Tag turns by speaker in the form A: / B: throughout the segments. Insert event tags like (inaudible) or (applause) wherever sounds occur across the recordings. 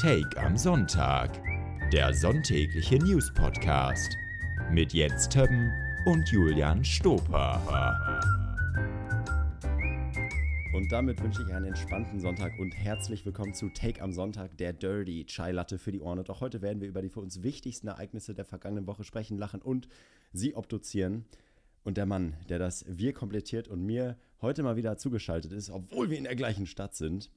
A: Take am Sonntag, der sonntägliche News-Podcast mit Jens Többen und Julian Stoper.
B: Und damit wünsche ich einen entspannten Sonntag und herzlich willkommen zu Take am Sonntag, der Dirty Chai Latte für die Ohren. Und auch heute werden wir über die für uns wichtigsten Ereignisse der vergangenen Woche sprechen, lachen und sie obduzieren. Und der Mann, der das Wir komplettiert und mir heute mal wieder zugeschaltet ist, obwohl wir in der gleichen Stadt sind,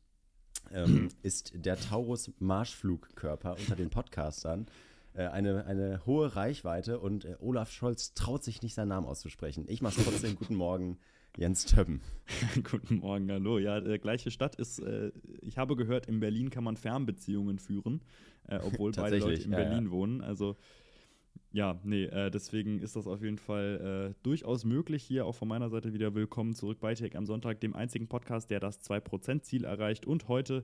B: ähm, ist der Taurus Marschflugkörper unter den Podcastern. Äh, eine, eine hohe Reichweite und äh, Olaf Scholz traut sich nicht seinen Namen auszusprechen. Ich mache trotzdem guten Morgen, Jens Töppen. (laughs)
C: Guten Morgen, hallo. Ja, äh, gleiche Stadt ist, äh, ich habe gehört, in Berlin kann man Fernbeziehungen führen, äh, obwohl beide Leute in
B: ja,
C: Berlin
B: ja.
C: wohnen. Also ja, nee, äh, deswegen ist das auf jeden Fall äh, durchaus möglich. Hier auch von meiner Seite wieder willkommen zurück bei Tech am Sonntag, dem einzigen Podcast, der das 2%-Ziel erreicht. Und heute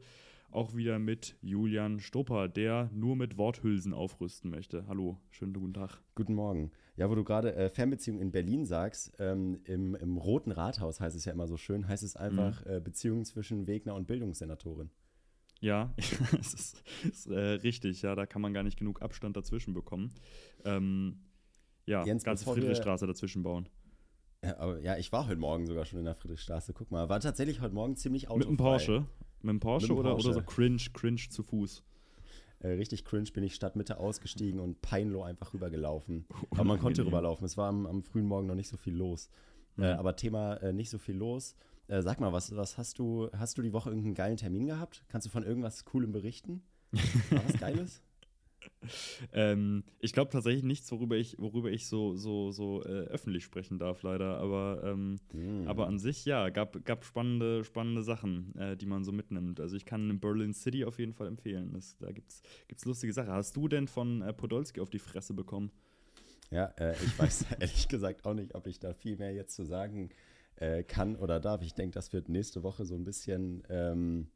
C: auch wieder mit Julian Stopper, der nur mit Worthülsen aufrüsten möchte. Hallo, schönen guten Tag.
B: Guten Morgen. Ja, wo du gerade äh, Fernbeziehung in Berlin sagst, ähm, im, im Roten Rathaus heißt es ja immer so schön, heißt es einfach äh, Beziehung zwischen Wegner und Bildungssenatorin.
C: Ja, (laughs) es ist, ist äh, richtig, ja, da kann man gar nicht genug Abstand dazwischen bekommen. Ähm, ja,
B: Jens,
C: ganze Friedrichstraße dazwischen bauen.
B: Ja, aber, ja, ich war heute Morgen sogar schon in der Friedrichstraße. Guck mal, war tatsächlich heute Morgen ziemlich autofrei.
C: Mit einem Porsche? Mit einem Porsche,
B: Mit
C: oder,
B: Porsche.
C: oder so cringe, cringe zu Fuß?
B: Äh, richtig cringe bin ich Stadtmitte ausgestiegen und peinloh einfach rübergelaufen. (laughs) Aber man konnte rüberlaufen. Es war am, am frühen Morgen noch nicht so viel los.
C: Mhm.
B: Äh, aber Thema äh, nicht so viel los. Äh, sag mal, was, was hast du, hast du die Woche irgendeinen geilen Termin gehabt? Kannst du von irgendwas Coolem berichten? War was Geiles? (laughs)
C: Ähm, ich glaube tatsächlich nichts, worüber ich, worüber ich so, so, so äh, öffentlich sprechen darf, leider. Aber, ähm,
B: Mm.
C: aber an sich, ja, gab, gab spannende, spannende Sachen, äh, die man so mitnimmt. Also ich kann Berlin City auf jeden Fall empfehlen. Das, da gibt es lustige Sachen. Hast du denn von äh, Podolski auf die Fresse bekommen?
B: Ja, äh, ich weiß (laughs) ehrlich gesagt auch nicht, ob ich da viel mehr jetzt zu sagen äh, kann oder darf. Ich denke, das wird nächste Woche so ein bisschen, ähm,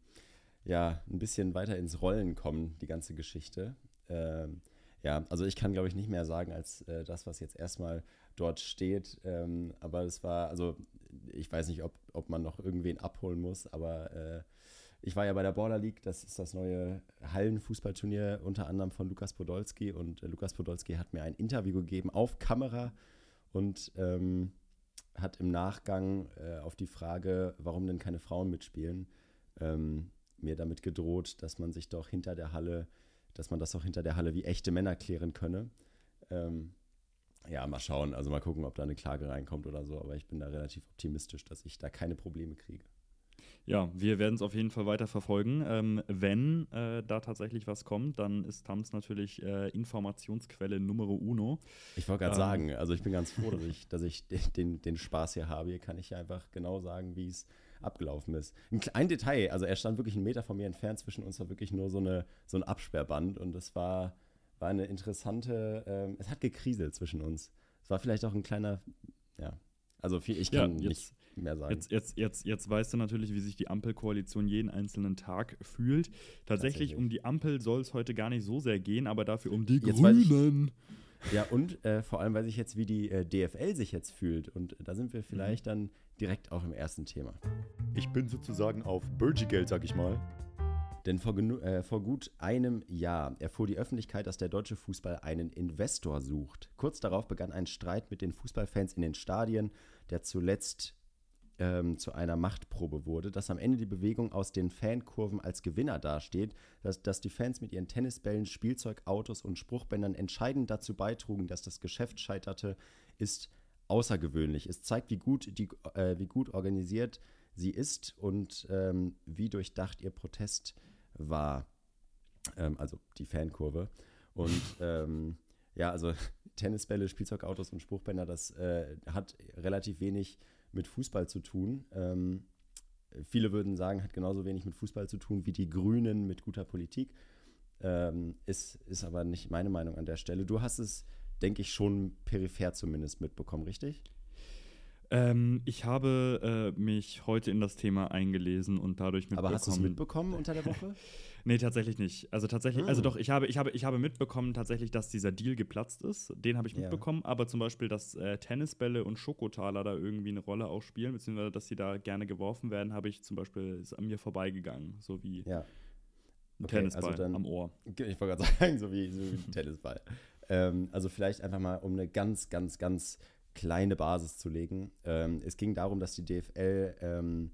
B: ja, ein bisschen weiter ins Rollen kommen, die ganze Geschichte. Ähm, ja, also ich kann, glaube ich, nicht mehr sagen als äh, das, was jetzt erstmal dort steht. Ähm, aber es war, also ich weiß nicht, ob, ob man noch irgendwen abholen muss, aber äh, ich war ja bei der Baller League, das ist das neue Hallenfußballturnier, unter anderem von Lukas Podolski. Und äh, Lukas Podolski hat mir ein Interview gegeben auf Kamera und ähm, hat im Nachgang äh, auf die Frage, warum denn keine Frauen mitspielen, ähm, mir damit gedroht, dass man sich doch hinter der Halle, dass man das auch hinter der Halle wie echte Männer klären könne. Ähm, ja, mal schauen, also mal gucken, ob da eine Klage reinkommt oder so, aber ich bin da relativ optimistisch, dass ich da keine Probleme kriege.
C: Ja, wir werden es auf jeden Fall weiter verfolgen. Ähm, wenn äh, da tatsächlich was kommt, dann ist Tams natürlich äh, Informationsquelle Numero uno.
B: Ich wollte gerade
C: Ähm.
B: sagen, also ich bin ganz froh, dass ich, dass ich den- den, Spaß hier habe. Hier kann ich ja einfach genau sagen, wie es abgelaufen ist. Ein, ein Detail, also er stand wirklich einen Meter von mir entfernt, zwischen uns war wirklich nur so, eine, so ein Absperrband und es war, war eine interessante, ähm, es hat gekriselt zwischen uns. Es war vielleicht auch ein kleiner, ja, also viel, ich
C: Ja,
B: kann
C: jetzt-
B: nicht mehr sagen.
C: Jetzt, jetzt, jetzt, jetzt weißt du natürlich, wie sich die Ampelkoalition jeden einzelnen Tag fühlt. Tatsächlich,
B: Tatsächlich.
C: um die Ampel soll es heute gar nicht so sehr gehen, aber dafür um die
B: Jetzt ich-
C: Grünen.
B: Ja, und äh, vor allem weiß ich jetzt, wie die äh, DFL sich jetzt fühlt. Und da sind wir vielleicht dann direkt auch im ersten Thema.
D: Ich bin sozusagen auf Burgi-Geld, sag ich mal.
B: Denn vor, äh, vor gut einem Jahr erfuhr die Öffentlichkeit, dass der deutsche Fußball einen Investor sucht. Kurz darauf begann ein Streit mit den Fußballfans in den Stadien, der zuletzt ähm, zu einer Machtprobe wurde, dass am Ende die Bewegung aus den Fankurven als Gewinner dasteht, dass, dass die Fans mit ihren Tennisbällen, Spielzeugautos und Spruchbändern entscheidend dazu beitrugen, dass das Geschäft scheiterte, ist außergewöhnlich. Es zeigt, wie gut, die, äh, wie gut organisiert sie ist und ähm, wie durchdacht ihr Protest war. Ähm, also die Fankurve. Und (laughs) ähm, ja, also (laughs) Tennisbälle, Spielzeugautos und Spruchbänder, das äh, hat relativ wenig mit Fußball zu tun. Ähm, viele würden sagen, hat genauso wenig mit Fußball zu tun wie die Grünen mit guter Politik. Ähm, ist, ist aber nicht meine Meinung an der Stelle. Du hast es, denke ich, schon peripher zumindest mitbekommen, richtig?
C: Ähm, ich habe äh, mich heute in das Thema eingelesen und dadurch mitbekommen.
B: Aber hast du es mitbekommen unter der Woche? (laughs)
C: Nee, tatsächlich nicht. Also tatsächlich,
B: Hm.
C: also doch, ich habe, ich, habe, ich habe mitbekommen tatsächlich, dass dieser Deal geplatzt ist. Den habe ich
B: Ja.
C: mitbekommen, aber zum Beispiel, dass äh, Tennisbälle und Schokotaler da irgendwie eine Rolle auch spielen, beziehungsweise dass sie da gerne geworfen werden, habe ich zum Beispiel ist an mir vorbeigegangen. So wie
B: Ja.
C: Ein
B: Okay,
C: Tennisball
B: also dann-
C: am Ohr.
B: Ich wollte gerade (laughs) sagen, so wie, so wie ein Tennisball. ähm, also vielleicht einfach mal, um eine ganz, ganz, ganz kleine Basis zu legen. Ähm, es ging darum, dass die DFL ähm,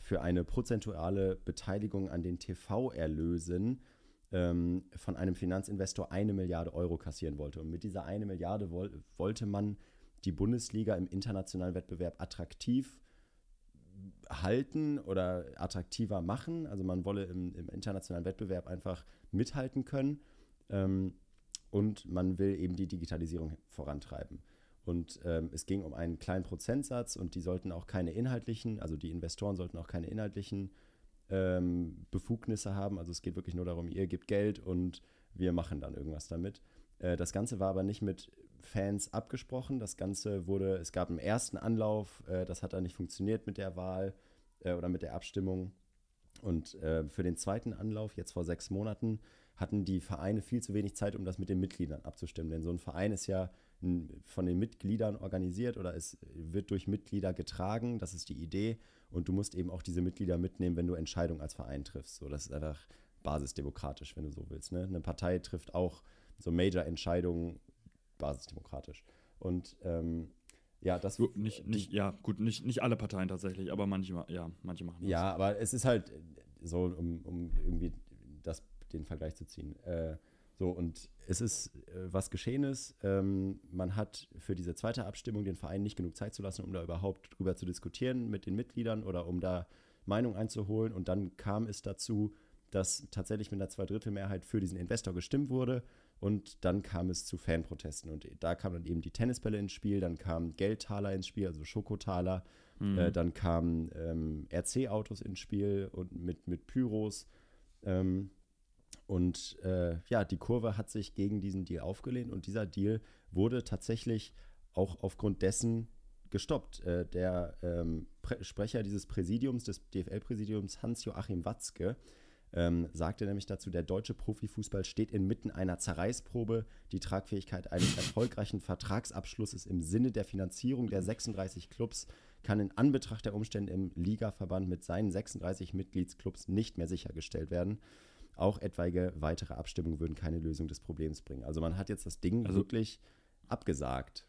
B: für eine prozentuale Beteiligung an den TV-Erlösen ähm, von einem Finanzinvestor eine Milliarde Euro kassieren wollte. Und mit dieser eine Milliarde woll wollte man die Bundesliga im internationalen Wettbewerb attraktiv halten oder attraktiver machen. Also man wolle im, im internationalen Wettbewerb einfach mithalten können. Ähm, und man will eben die Digitalisierung vorantreiben. Und ähm, es ging um einen kleinen Prozentsatz und die sollten auch keine inhaltlichen, also die Investoren sollten auch keine inhaltlichen ähm, Befugnisse haben. Also es geht wirklich nur darum, ihr gebt Geld und wir machen dann irgendwas damit. Äh, das Ganze war aber nicht mit Fans abgesprochen. Das Ganze wurde, es gab einen ersten Anlauf, äh, das hat dann nicht funktioniert mit der Wahl äh, oder mit der Abstimmung. Und äh, für den zweiten Anlauf, jetzt vor sechs Monaten, hatten die Vereine viel zu wenig Zeit, um das mit den Mitgliedern abzustimmen. Denn so ein Verein ist ja von den Mitgliedern organisiert oder es wird durch Mitglieder getragen. Das ist die Idee. Und du musst eben auch diese Mitglieder mitnehmen, wenn du Entscheidungen als Verein triffst. So, das ist einfach basisdemokratisch, wenn du so willst. Ne? Eine Partei trifft auch so Major-Entscheidungen basisdemokratisch. Und ähm, ja, das
C: So, nicht, nicht, ja, gut, nicht, nicht alle Parteien tatsächlich, aber manche, ma- ja, manche machen das.
B: Ja, aber es ist halt so, um, um irgendwie das, den Vergleich zu ziehen. Äh, so, und es ist, äh, was geschehen ist, ähm, man hat für diese zweite Abstimmung den Verein nicht genug Zeit zu lassen, um da überhaupt drüber zu diskutieren mit den Mitgliedern oder um da Meinung einzuholen. Und dann kam es dazu, dass tatsächlich mit einer Zweidrittelmehrheit für diesen Investor gestimmt wurde. Und dann kam es zu Fanprotesten. Und da kamen dann eben die Tennisbälle ins Spiel, dann kamen Geldtaler ins Spiel, also Schokotaler.
C: Mhm.
B: Äh, dann kamen ähm, RC-Autos ins Spiel und mit, mit Pyros. Ähm, und äh, ja, die Kurve hat sich gegen diesen Deal aufgelehnt und dieser Deal wurde tatsächlich auch aufgrund dessen gestoppt. Äh, der ähm, Pre Sprecher dieses Präsidiums, des DFL-Präsidiums, Hans-Joachim Watzke, ähm, sagte nämlich dazu, der deutsche Profifußball steht inmitten einer Zerreißprobe. Die Tragfähigkeit eines (laughs) erfolgreichen Vertragsabschlusses im Sinne der Finanzierung der 36 Clubs kann in Anbetracht der Umstände im Ligaverband mit seinen 36 Mitgliedsclubs nicht mehr sichergestellt werden. Auch etwaige weitere Abstimmungen würden keine Lösung des Problems bringen. Also man hat jetzt das Ding
C: Also-
B: wirklich abgesagt.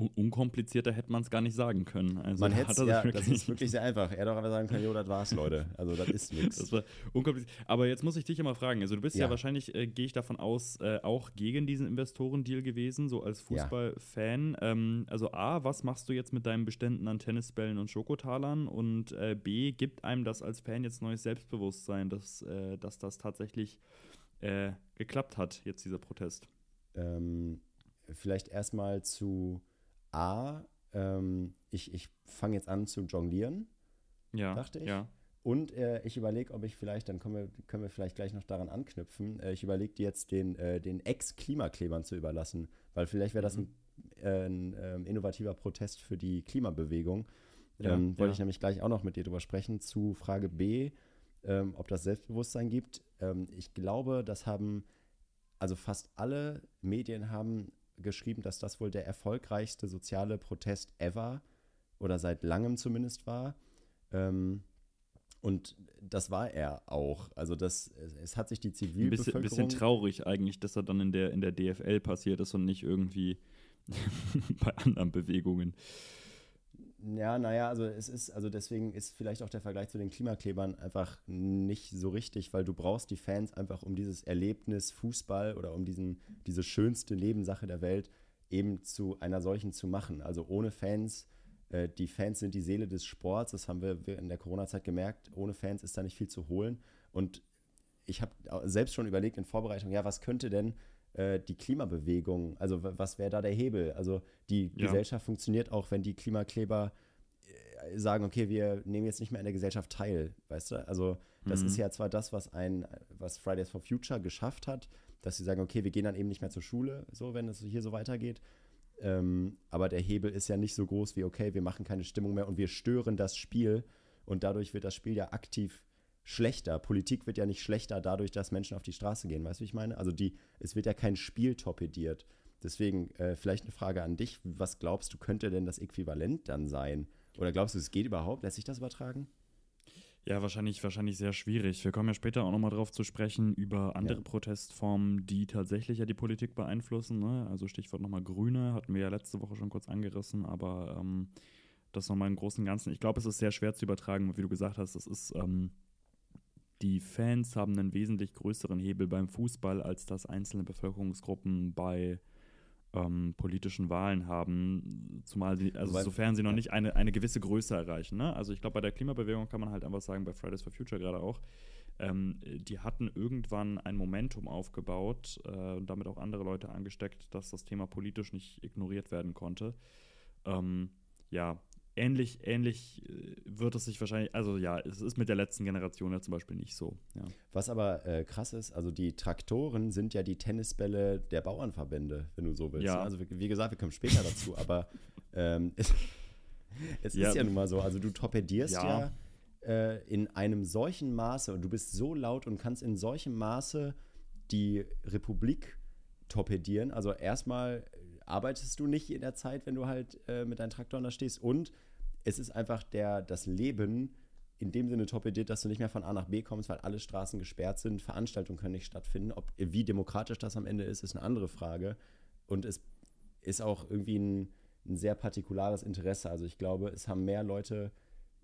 C: Un unkomplizierter hätte man es gar nicht sagen können. Also
B: Man hätte ja, das ist wirklich sehr einfach. Er auch einfach sagen können, jo, das war's, Leute. Also das ist nichts.
C: Das war unkompliziert. Aber jetzt muss ich dich immer fragen. Also, du bist ja,
B: Ja.
C: wahrscheinlich, äh, gehe ich davon aus, äh, auch gegen diesen Investorendeal gewesen, so als
B: Ja.
C: Fußballfan. Ähm, also, A, was machst du jetzt mit deinen Beständen an Tennisbällen und Schokotalern? Und äh, B, gibt einem das als Fan jetzt neues Selbstbewusstsein, dass, äh, dass das tatsächlich äh, geklappt hat, jetzt dieser Protest?
B: Ähm, vielleicht erstmal zu A. Ähm, ich ich fange jetzt an zu jonglieren.
C: Ja.
B: Dachte ich.
C: Ja.
B: Und äh, ich überlege, ob ich vielleicht, dann können wir, können wir vielleicht gleich noch daran anknüpfen, äh, ich überlege dir jetzt den, äh, den Ex-Klimaklebern zu überlassen, weil vielleicht wäre das ein, äh, ein ähm, innovativer Protest für die Klimabewegung.
C: Ja,
B: ähm, Wollte ich nämlich gleich auch noch mit dir drüber sprechen. Zu Frage B, ähm, ob das Selbstbewusstsein gibt. Ähm, ich glaube, das haben, also fast alle Medien haben geschrieben, dass das wohl der erfolgreichste soziale Protest ever oder seit langem zumindest war. Ähm, und das war er auch. Also das, es, hat sich die
C: Ein bisschen,
B: Zivilbevölkerung...
C: bisschen traurig eigentlich, dass er dann in der, in der DFL passiert ist und nicht irgendwie (laughs) bei anderen Bewegungen.
B: Ja, naja, also es ist, also deswegen ist vielleicht auch der Vergleich zu den Klimaklebern einfach nicht so richtig, weil du brauchst die Fans einfach, um dieses Erlebnis Fußball oder um diesen, diese schönste Nebensache der Welt eben zu einer solchen zu machen. Also ohne Fans, äh, die Fans sind die Seele des Sports, das haben wir in der Corona-Zeit gemerkt, ohne Fans ist da nicht viel zu holen. Und ich habe selbst schon überlegt in Vorbereitung, ja, was könnte denn äh, die Klimabewegung, also was wäre da der Hebel? Also die
C: Ja.
B: Gesellschaft funktioniert auch, wenn die Klimakleber äh, sagen, okay, wir nehmen jetzt nicht mehr an der Gesellschaft teil, weißt du? Also das
C: Mhm.
B: ist ja zwar das, was ein, was Fridays for Future geschafft hat, dass sie sagen, okay, wir gehen dann eben nicht mehr zur Schule, so wenn es hier so weitergeht. Ähm, aber der Hebel ist ja nicht so groß wie, okay, wir machen keine Stimmung mehr und wir stören das Spiel und dadurch wird das Spiel ja aktiv schlechter. Politik wird ja nicht schlechter dadurch, dass Menschen auf die Straße gehen. Weißt du, wie ich meine? Also die, es wird ja kein Spiel torpediert. Deswegen äh, vielleicht eine Frage an dich. Was glaubst du, könnte denn das Äquivalent dann sein? Oder glaubst du, es geht überhaupt? Lässt sich das übertragen?
C: Ja, wahrscheinlich, wahrscheinlich sehr schwierig. Wir kommen ja später auch nochmal drauf zu sprechen über andere
B: Ja.
C: Protestformen, die tatsächlich ja die Politik beeinflussen. Ne? Also Stichwort nochmal Grüne, hatten wir ja letzte Woche schon kurz angerissen, aber ähm, das nochmal im Großen und Ganzen. Ich glaube, es ist sehr schwer zu übertragen, wie du gesagt hast, es ist, ähm, die Fans haben einen wesentlich größeren Hebel beim Fußball, als das einzelne Bevölkerungsgruppen bei ähm, politischen Wahlen haben, zumal sie, also
B: Wobei-
C: sofern sie noch nicht eine, eine gewisse Größe erreichen. Ne? Also ich glaube, bei der Klimabewegung kann man halt einfach sagen, bei Fridays for Future gerade auch, ähm, die hatten irgendwann ein Momentum aufgebaut äh, und damit auch andere Leute angesteckt, dass das Thema politisch nicht ignoriert werden konnte. Ähm, ja, ähnlich, ähnlich äh, wird es sich wahrscheinlich, also ja, es ist mit der letzten Generation ja zum Beispiel nicht so. Ja.
B: Was aber äh, krass ist, also die Traktoren sind ja die Tennisbälle der Bauernverbände, wenn du so willst.
C: Ja.
B: ne? Also wie- gesagt, wir kommen später dazu, (laughs) aber ähm, (laughs) es, es
C: Ja.
B: ist ja nun mal so, also du torpedierst ja,
C: Ja.
B: äh, in einem solchen Maße und du bist so laut und kannst in solchem Maße die Republik torpedieren. Also erstmal arbeitest du nicht in der Zeit, wenn du halt äh, mit deinen Traktoren da stehst und es ist einfach der, das Leben in dem Sinne torpediert, dass du nicht mehr von A nach B kommst, weil alle Straßen gesperrt sind, Veranstaltungen können nicht stattfinden. Ob, wie demokratisch das am Ende ist, ist eine andere Frage. Und es ist auch irgendwie ein, ein sehr partikulares Interesse. Also ich glaube, es haben mehr Leute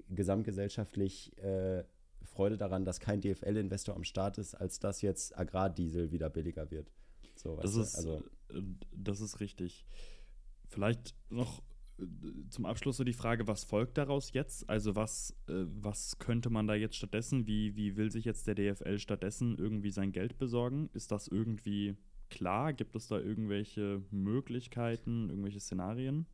B: gesamtgesellschaftlich äh, Freude daran, dass kein DFL-Investor am Start ist, als dass jetzt Agrardiesel wieder billiger wird. So,
C: Das ist,
B: also,
C: das ist richtig. Vielleicht noch äh, zum Abschluss so die Frage, was folgt daraus jetzt? Also was, äh, was könnte man da jetzt stattdessen? Wie, wie will sich jetzt der DFL stattdessen irgendwie sein Geld besorgen? Ist das irgendwie klar? Gibt es da irgendwelche Möglichkeiten, irgendwelche Szenarien?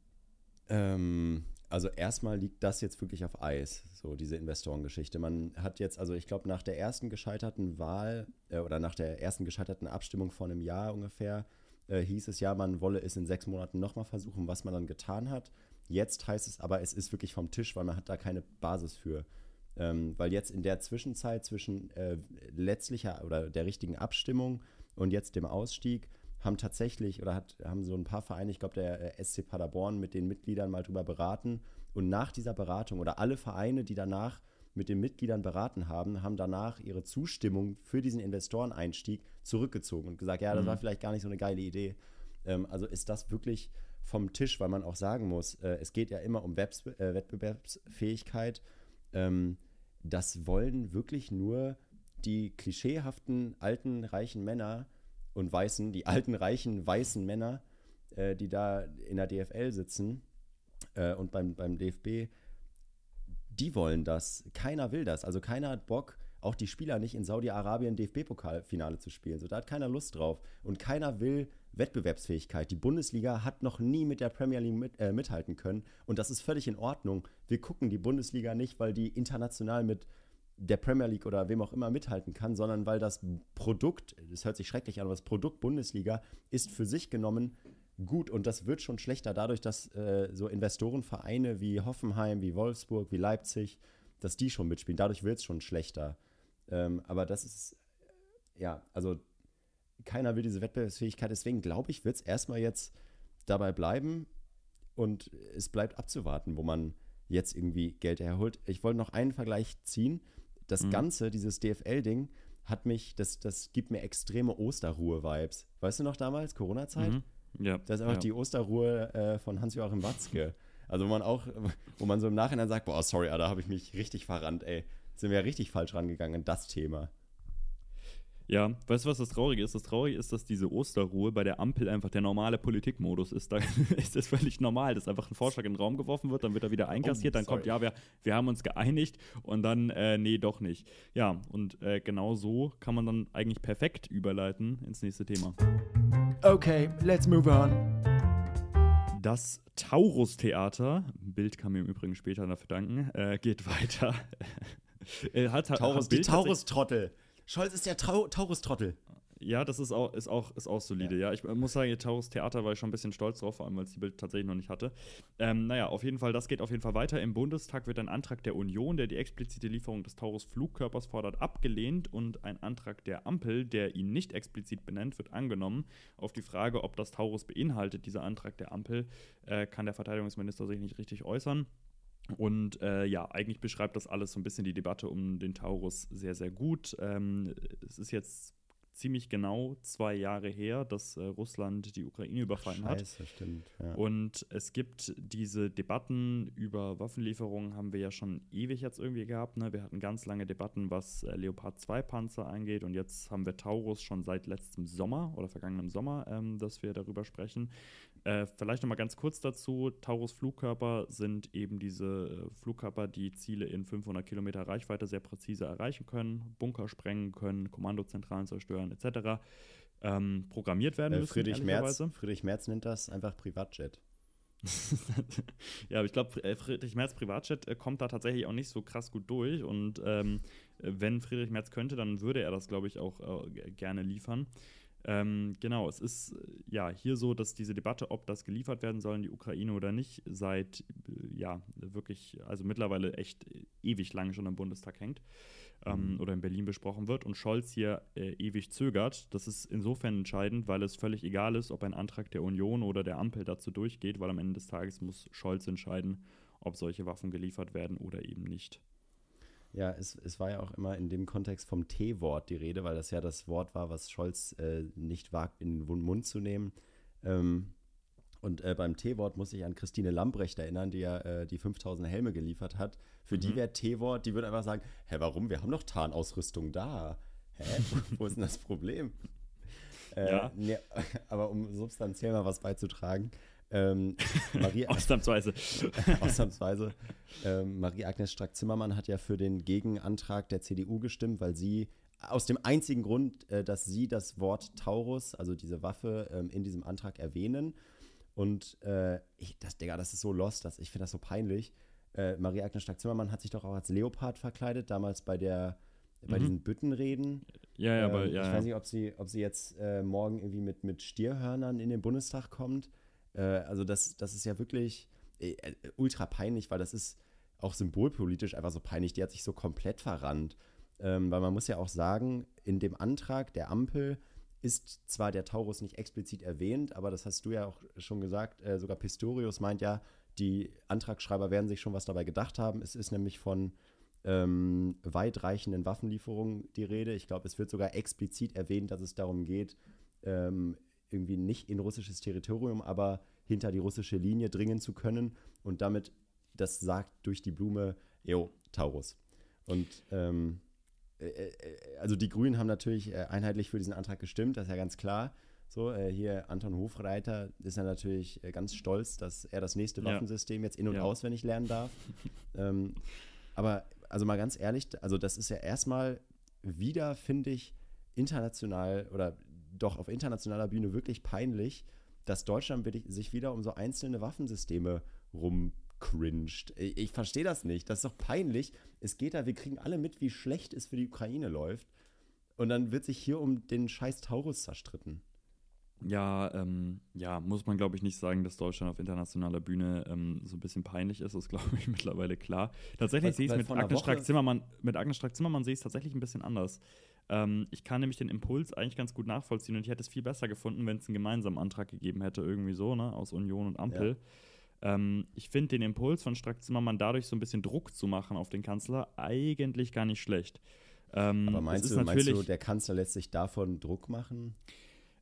B: Ähm, also erstmal liegt das jetzt wirklich auf Eis, so diese Investorengeschichte. Man hat jetzt, also ich glaube, nach der ersten gescheiterten Wahl äh, oder nach der ersten gescheiterten Abstimmung vor einem Jahr ungefähr, äh, hieß es ja, man wolle es in sechs Monaten nochmal versuchen, was man dann getan hat. Jetzt heißt es aber, es ist wirklich vom Tisch, weil man hat da keine Basis für. Ähm, weil jetzt in der Zwischenzeit zwischen äh, letztlicher oder der richtigen Abstimmung und jetzt dem Ausstieg haben tatsächlich oder hat, haben so ein paar Vereine, ich glaube der äh, SC Paderborn mit den Mitgliedern mal drüber beraten und nach dieser Beratung oder alle Vereine, die danach mit den Mitgliedern beraten haben, haben danach ihre Zustimmung für diesen Investoreneinstieg zurückgezogen und gesagt, ja, das
C: Mhm.
B: war vielleicht gar nicht so eine geile Idee. Ähm, also ist das wirklich vom Tisch, weil man auch sagen muss, äh, es geht ja immer um Webs äh, Wettbewerbsfähigkeit. Ähm, das wollen wirklich nur die klischeehaften alten reichen Männer und weißen, die alten reichen weißen Männer, äh, die da in der DFL sitzen äh, und beim, beim DFB, die wollen das. Keiner will das. Also keiner hat Bock, auch die Spieler nicht in Saudi-Arabien DFB-Pokalfinale zu spielen. So, da hat keiner Lust drauf. Und keiner will Wettbewerbsfähigkeit. Die Bundesliga hat noch nie mit der Premier League mit, äh, mithalten können. Und das ist völlig in Ordnung. Wir gucken die Bundesliga nicht, weil die international mit der Premier League oder wem auch immer mithalten kann, sondern weil das Produkt, das hört sich schrecklich an, aber das Produkt Bundesliga ist für sich genommen gut und das wird schon schlechter dadurch, dass äh, so Investorenvereine wie Hoffenheim, wie Wolfsburg, wie Leipzig, dass die schon mitspielen. Dadurch wird es schon schlechter. Ähm, aber das ist, ja, also keiner will diese Wettbewerbsfähigkeit. Deswegen glaube ich, wird es erstmal jetzt dabei bleiben und es bleibt abzuwarten, wo man jetzt irgendwie Geld herholt. Ich wollte noch einen Vergleich ziehen. Das
C: Mhm.
B: Ganze, dieses DFL-Ding, hat mich, das, das gibt mir extreme Osterruhe-Vibes. Weißt du noch damals, Corona-Zeit?
C: Mhm. Ja.
B: Das ist einfach
C: ja.
B: die Osterruhe äh, von Hans-Joachim Watzke. Also wo man auch, wo man so im Nachhinein sagt, boah, sorry, da habe ich mich richtig verrannt, ey. Sind wir ja richtig falsch rangegangen an das Thema.
C: Ja, weißt du, was das Traurige ist? Das Traurige ist, dass diese Osterruhe bei der Ampel einfach der normale Politikmodus ist. Da (laughs) ist das völlig normal, dass einfach ein Vorschlag in den Raum geworfen wird, dann wird er wieder einkassiert,
B: Oh,
C: dann kommt, ja, wir, wir haben uns geeinigt und dann, äh, nee, doch nicht. Ja, und äh, genau so kann man dann eigentlich perfekt überleiten ins nächste Thema.
A: Okay, let's move on.
C: Das Taurus-Theater, Bild kann mir im Übrigen später dafür danken, äh, geht weiter. Hat, (laughs) hat,
B: Taurus,
C: hat
B: die Taurus-Trottel. Scholz ist der Trau Taurus-Trottel.
C: Ja, das ist auch, ist auch, ist auch solide. Ja, ich muss sagen, Taurus Theater war ich schon ein bisschen stolz drauf, vor allem, weil es die Bild tatsächlich noch nicht hatte. Ähm, naja, auf jeden Fall, das geht auf jeden Fall weiter. Im Bundestag wird ein Antrag der Union, der die explizite Lieferung des Taurus Flugkörpers fordert, abgelehnt und ein Antrag der Ampel, der ihn nicht explizit benennt, wird angenommen. Auf die Frage, ob das Taurus beinhaltet, dieser Antrag der Ampel, äh, kann der Verteidigungsminister sich nicht richtig äußern. Und äh, ja, eigentlich beschreibt das alles so ein bisschen die Debatte um den Taurus sehr, sehr gut. Ähm, es ist jetzt ziemlich genau zwei Jahre her, dass äh, Russland die Ukraine überfallen
B: Scheiße,
C: hat.
B: stimmt. Ja.
C: Und es gibt diese Debatten über Waffenlieferungen, haben wir ja schon ewig jetzt irgendwie gehabt. Ne? Wir hatten ganz lange Debatten, was äh, Leopard 2 Panzer angeht. Und jetzt haben wir Taurus schon seit letztem Sommer oder vergangenem Sommer, ähm, dass wir darüber sprechen. Äh, vielleicht nochmal ganz kurz dazu: Taurus Flugkörper sind eben diese äh, Flugkörper, die Ziele in 500 Kilometer Reichweite sehr präzise erreichen können, Bunker sprengen können, Kommandozentralen zerstören, etc. Ähm, programmiert werden
B: äh,
C: müssen.
B: Friedrich, Merz. Friedrich Merz nennt das einfach Privatjet. (laughs)
C: ja, aber ich glaube, äh, Friedrich Merz Privatjet äh, kommt da tatsächlich auch nicht so krass gut durch. Und ähm, äh, wenn Friedrich Merz könnte, dann würde er das, glaube ich, auch äh, gerne liefern. Ähm, genau, es ist ja hier so, dass diese Debatte, ob das geliefert werden soll in die Ukraine oder nicht, seit ja wirklich, also mittlerweile echt ewig lang schon im Bundestag hängt ähm, oder in Berlin besprochen wird und Scholz hier äh, ewig zögert. Das ist insofern entscheidend, weil es völlig egal ist, ob ein Antrag der Union oder der Ampel dazu durchgeht, weil am Ende des Tages muss Scholz entscheiden, ob solche Waffen geliefert werden oder eben nicht.
B: Ja, es, es war ja auch immer in dem Kontext vom T-Wort die Rede, weil das ja das Wort war, was Scholz äh, nicht wagt, in den Mund zu nehmen. Ähm, und äh, beim T-Wort muss ich an Christine Lambrecht erinnern, die ja äh, die 5000 Helme geliefert hat. Für die
C: Mhm.
B: wäre T-Wort, die würde einfach sagen, hä, warum? Wir haben doch Tarnausrüstung da. Hä? Wo ist denn das Problem? (laughs) Äh,
C: Ja.
B: nee, (laughs) aber um substanziell mal was beizutragen, ähm, Marie, (laughs)
C: Ausnahmsweise.
B: ausnahmsweise. Ähm, Marie-Agnes Strack-Zimmermann hat ja für den Gegenantrag der CDU gestimmt, weil sie aus dem einzigen Grund, äh, dass sie das Wort Taurus, also diese Waffe, ähm, in diesem Antrag erwähnen. Und äh, ich, das, Digga, das ist so lost, dass ich finde das so peinlich. Äh, Marie-Agnes Strack-Zimmermann hat sich doch auch als Leopard verkleidet, damals bei der bei
C: Mhm.
B: diesen Büttenreden.
C: Ja, ja,
B: Ähm,
C: aber ja.
B: Ich weiß nicht, ob sie, ob sie jetzt äh, morgen irgendwie mit, mit Stierhörnern in den Bundestag kommt. Äh, also das, das ist ja wirklich äh, äh, ultra peinlich, weil das ist auch symbolpolitisch einfach so peinlich. Die hat sich so komplett verrannt. Ähm, weil man muss ja auch sagen, in dem Antrag der Ampel ist zwar der Taurus nicht explizit erwähnt, aber das hast du ja auch schon gesagt, äh, sogar Pistorius meint ja, die Antragschreiber werden sich schon was dabei gedacht haben. Es ist nämlich von ähm, weitreichenden Waffenlieferungen die Rede. Ich glaube, es wird sogar explizit erwähnt, dass es darum geht, ähm, irgendwie nicht in russisches Territorium, aber hinter die russische Linie dringen zu können und damit, das sagt durch die Blume, jo, Taurus. Und ähm, äh, äh, also die Grünen haben natürlich äh, einheitlich für diesen Antrag gestimmt, das ist ja ganz klar. So, äh, hier Anton Hofreiter ist ja natürlich äh, ganz stolz, dass er das nächste
C: Ja.
B: Waffensystem jetzt in- und
C: Ja.
B: auswendig lernen darf. (laughs) ähm, aber also mal ganz ehrlich, also das ist ja erstmal wieder, finde ich, international oder doch auf internationaler Bühne wirklich peinlich, dass Deutschland sich wieder um so einzelne Waffensysteme rumcringed. Ich, ich verstehe das nicht. Das ist doch peinlich. Es geht da, wir kriegen alle mit, wie schlecht es für die Ukraine läuft. Und dann wird sich hier um den scheiß Taurus zerstritten.
C: Ja, ähm, ja, muss man, glaube ich, nicht sagen, dass Deutschland auf internationaler Bühne ähm, so ein bisschen peinlich ist. Das ist, glaube ich, (laughs) mittlerweile klar. Tatsächlich sehe ich es mit Agnes Strack-Zimmermann, mit Agnes Strack-Zimmermann sehe ich es tatsächlich ein bisschen anders. Ähm, ich kann nämlich den Impuls eigentlich ganz gut nachvollziehen und ich hätte es viel besser gefunden, wenn es einen gemeinsamen Antrag gegeben hätte, irgendwie so, ne, aus Union und Ampel. Ähm, ich finde den Impuls von Strack-Zimmermann dadurch so ein bisschen Druck zu machen auf den Kanzler eigentlich gar nicht schlecht. Ähm,
B: Aber meinst du, meinst du, der Kanzler lässt sich davon Druck machen?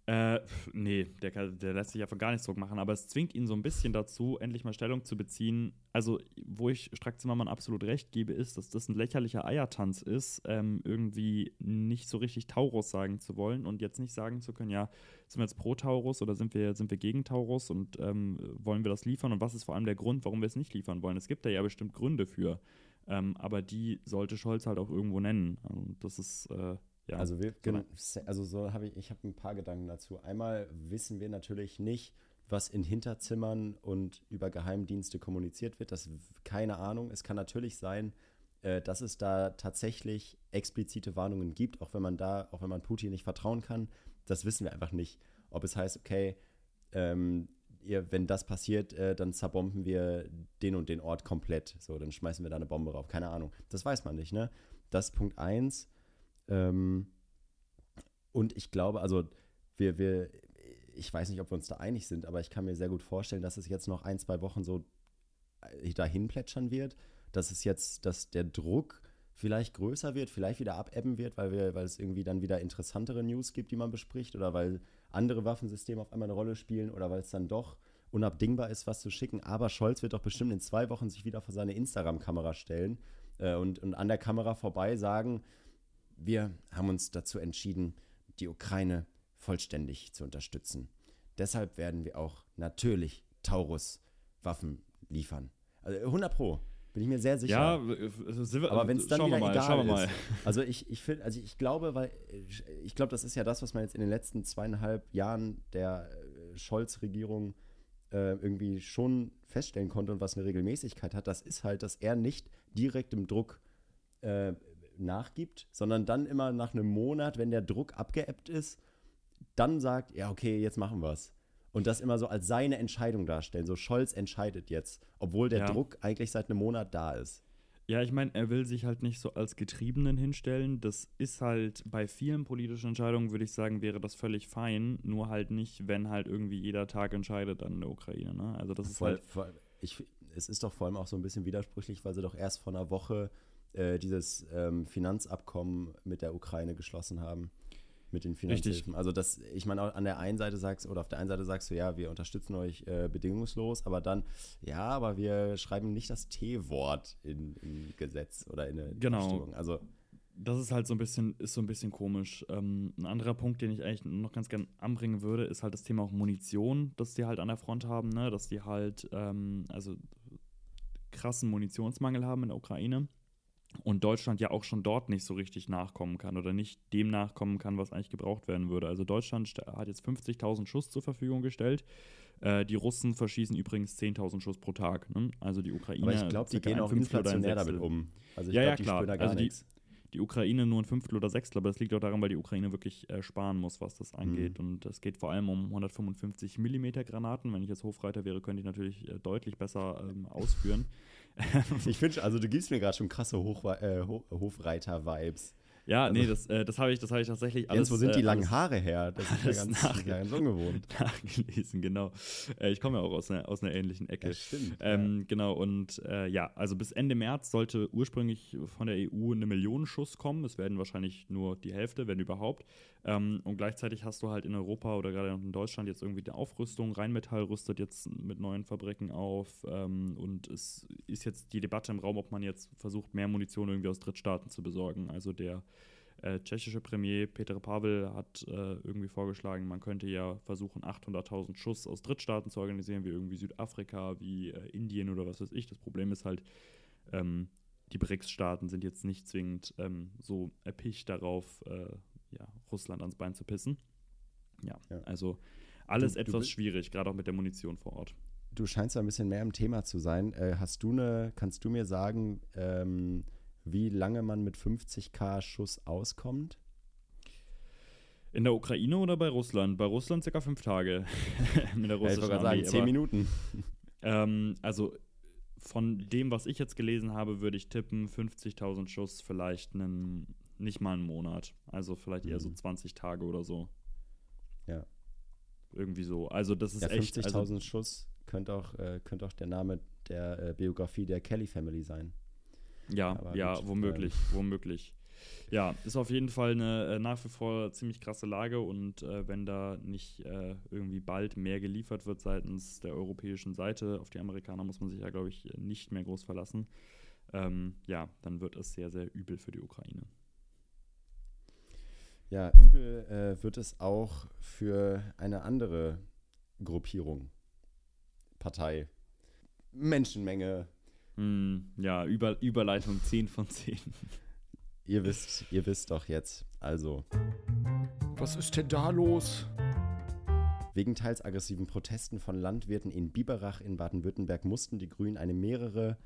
C: Äh, nee, der, der lässt sich einfach gar nichts Druck machen, aber es zwingt ihn so ein bisschen dazu, endlich mal Stellung zu beziehen. Also, wo ich Strack Zimmermann absolut recht gebe, ist, dass das ein lächerlicher Eiertanz ist, ähm, irgendwie nicht so richtig Taurus sagen zu wollen und jetzt nicht sagen zu können, ja, sind wir jetzt pro Taurus oder sind wir, sind wir gegen Taurus und ähm, wollen wir das liefern und was ist vor allem der Grund, warum wir es nicht liefern wollen? Es gibt da ja bestimmt Gründe für, ähm, aber die sollte Scholz halt auch irgendwo nennen. Und das ist, äh, ja.
B: Also, wir,
C: Genau.
B: also so habe ich, ich habe ein paar Gedanken dazu. Einmal wissen wir natürlich nicht, was in Hinterzimmern und über Geheimdienste kommuniziert wird. Das keine Ahnung. Es kann natürlich sein, äh, dass es da tatsächlich explizite Warnungen gibt, auch wenn man da, auch wenn man Putin nicht vertrauen kann. Das wissen wir einfach nicht. Ob es heißt, okay, ähm, ihr, wenn das passiert, äh, dann zerbomben wir den und den Ort komplett. So, dann schmeißen wir da eine Bombe drauf. Keine Ahnung. Das weiß man nicht, ne? Das ist Punkt eins. Ähm, und ich glaube, also wir, wir, ich weiß nicht, ob wir uns da einig sind, aber ich kann mir sehr gut vorstellen, dass es jetzt noch ein, zwei Wochen so äh, dahin plätschern wird, dass es jetzt, dass der Druck vielleicht größer wird, vielleicht wieder abebben wird, weil, wir, weil es irgendwie dann wieder interessantere News gibt, die man bespricht oder weil andere Waffensysteme auf einmal eine Rolle spielen oder weil es dann doch unabdingbar ist, was zu schicken. Aber Scholz wird doch bestimmt in zwei Wochen sich wieder vor seine Instagram-Kamera stellen äh, und, und an der Kamera vorbei sagen, wir haben uns dazu entschieden, die Ukraine vollständig zu unterstützen. Deshalb werden wir auch natürlich Taurus Waffen liefern. Also 100 Pro. Bin ich mir sehr sicher.
C: Ja, äh, wir,
B: aber wenn es dann wieder
C: mal,
B: egal ist. Also ich, ich finde, also ich glaube, weil ich glaube, das ist ja das, was man jetzt in den letzten zweieinhalb Jahren der äh, Scholz-Regierung äh, irgendwie schon feststellen konnte und was eine Regelmäßigkeit hat, das ist halt, dass er nicht direkt im Druck äh, nachgibt, sondern dann immer nach einem Monat, wenn der Druck abgeebbt ist, dann sagt, ja, okay, jetzt machen wir es. Und das immer so als seine Entscheidung darstellen. So Scholz entscheidet jetzt, obwohl der
C: Ja.
B: Druck eigentlich seit einem Monat da ist.
C: Ja, ich meine, er will sich halt nicht so als Getriebenen hinstellen. Das ist halt bei vielen politischen Entscheidungen, würde ich sagen, wäre das völlig fein. Nur halt nicht, wenn halt irgendwie jeder Tag entscheidet an der Ukraine. Ne? Also das ist
B: Voll,
C: halt.
B: voll, ich, es ist doch vor allem auch so ein bisschen widersprüchlich, weil sie doch erst vor einer Woche äh, dieses ähm, Finanzabkommen mit der Ukraine geschlossen haben. Mit den Finanzhilfen. Also das, ich meine, an der einen Seite sagst oder auf der einen Seite sagst du, ja, wir unterstützen euch äh, bedingungslos, aber dann, ja, aber wir schreiben nicht das T-Wort in, in Gesetz oder in eine
C: Genau.
B: Abstimmung. Also
C: Das ist halt so ein bisschen, ist so ein bisschen komisch. Ähm, ein anderer Punkt, den ich eigentlich noch ganz gern anbringen würde, ist halt das Thema auch Munition, das die halt an der Front haben, ne? Dass die halt, ähm, also krassen Munitionsmangel haben in der Ukraine. Und Deutschland ja auch schon dort nicht so richtig nachkommen kann oder nicht dem nachkommen kann, was eigentlich gebraucht werden würde. Also Deutschland hat jetzt 50.000 Schuss zur Verfügung gestellt. Äh, die Russen verschießen übrigens 10.000 Schuss pro Tag. Ne? Also die Ukraine.
B: aber ich glaube, die
C: circa
B: gehen auch inflationär damit um. Also ich
C: Ja,
B: glaube,
C: ja,
B: die
C: klar.
B: da gar
C: Also die-
B: nichts.
C: die Ukraine nur ein Fünftel oder Sechstel, aber das liegt auch daran, weil die Ukraine wirklich äh, sparen muss, was das angeht.
B: Mhm.
C: Und es geht vor allem um 155 Millimeter Granaten. Wenn ich jetzt Hofreiter wäre, könnte ich natürlich äh, deutlich besser ähm, ausführen. (laughs)
B: Ich finde, also du gibst mir gerade schon krasse Hochwe äh, Ho Hofreiter-Vibes.
C: Ja,
B: Also-
C: nee, das, äh, das habe ich, das hab ich tatsächlich alles.
B: Jens, wo sind die
C: äh,
B: langen Haare her? Das ist ja ganz,
C: nach-
B: ganz ungewohnt. (laughs)
C: nachgelesen, genau. Äh, ich komme ja auch aus einer, aus einer ähnlichen Ecke.
B: Ja, stimmt.
C: Ähm, Genau, und äh, ja, also bis Ende März sollte ursprünglich von der EU eine Million Schuss kommen. Es werden wahrscheinlich nur die Hälfte, wenn überhaupt. Ähm, und gleichzeitig hast du halt in Europa oder gerade in Deutschland jetzt irgendwie eine Aufrüstung. Rheinmetall rüstet jetzt mit neuen Fabriken auf. Ähm, und es ist jetzt die Debatte im Raum, ob man jetzt versucht, mehr Munition irgendwie aus Drittstaaten zu besorgen. Also der äh, tschechische Premier Petr Pavel hat äh, irgendwie vorgeschlagen, man könnte ja versuchen, 800.000 Schuss aus Drittstaaten zu organisieren, wie irgendwie Südafrika, wie äh, Indien oder was weiß ich. Das Problem ist halt, ähm, die BRICS-Staaten sind jetzt nicht zwingend ähm, so erpicht darauf, äh, ja, Russland ans Bein zu pissen. Ja,
B: Ja.
C: also alles
B: Du-
C: etwas schwierig, gerade auch mit der Munition vor Ort.
B: Du scheinst ein bisschen mehr im Thema zu sein. Äh, hast du eine, kannst du mir sagen, ähm, wie lange man mit 50k Schuss auskommt?
C: In der Ukraine oder bei Russland? Bei Russland circa fünf Tage. (laughs) mit der
B: Ja, ich
C: russischen
B: wollte gerade
C: Armee.
B: sagen, 10
C: aber-
B: Minuten. (laughs)
C: Ähm, also von dem, was ich jetzt gelesen habe, würde ich tippen, 50.000 Schuss vielleicht einen, nicht mal einen Monat. Also vielleicht eher so
B: Mhm.
C: 20 Tage oder so.
B: Ja.
C: Irgendwie so. Also das ist
B: Ja,
C: echt.
B: 50.000
C: Also,
B: Schuss könnte auch, äh, könnte auch der Name der äh, Biografie der Kelly Family sein.
C: Ja,
B: aber
C: ja,
B: gut,
C: womöglich, womöglich. Ja, ist auf jeden Fall eine äh, nach wie vor ziemlich krasse Lage und äh, wenn da nicht äh, irgendwie bald mehr geliefert wird seitens der europäischen Seite, auf die Amerikaner muss man sich ja, glaube ich, nicht mehr groß verlassen, ähm, ja, dann wird es sehr, sehr übel für die Ukraine.
B: Ja, übel äh, wird es auch für eine andere Gruppierung, Partei. Menschenmenge.
C: Hm, ja, Über Überleitung 10 von 10.
B: Ihr wisst, ihr wisst doch jetzt. Also,
A: Was ist denn da los?
B: Wegen teils aggressiven Protesten von Landwirten in Biberach in Baden-Württemberg mussten die Grünen eine mehrere,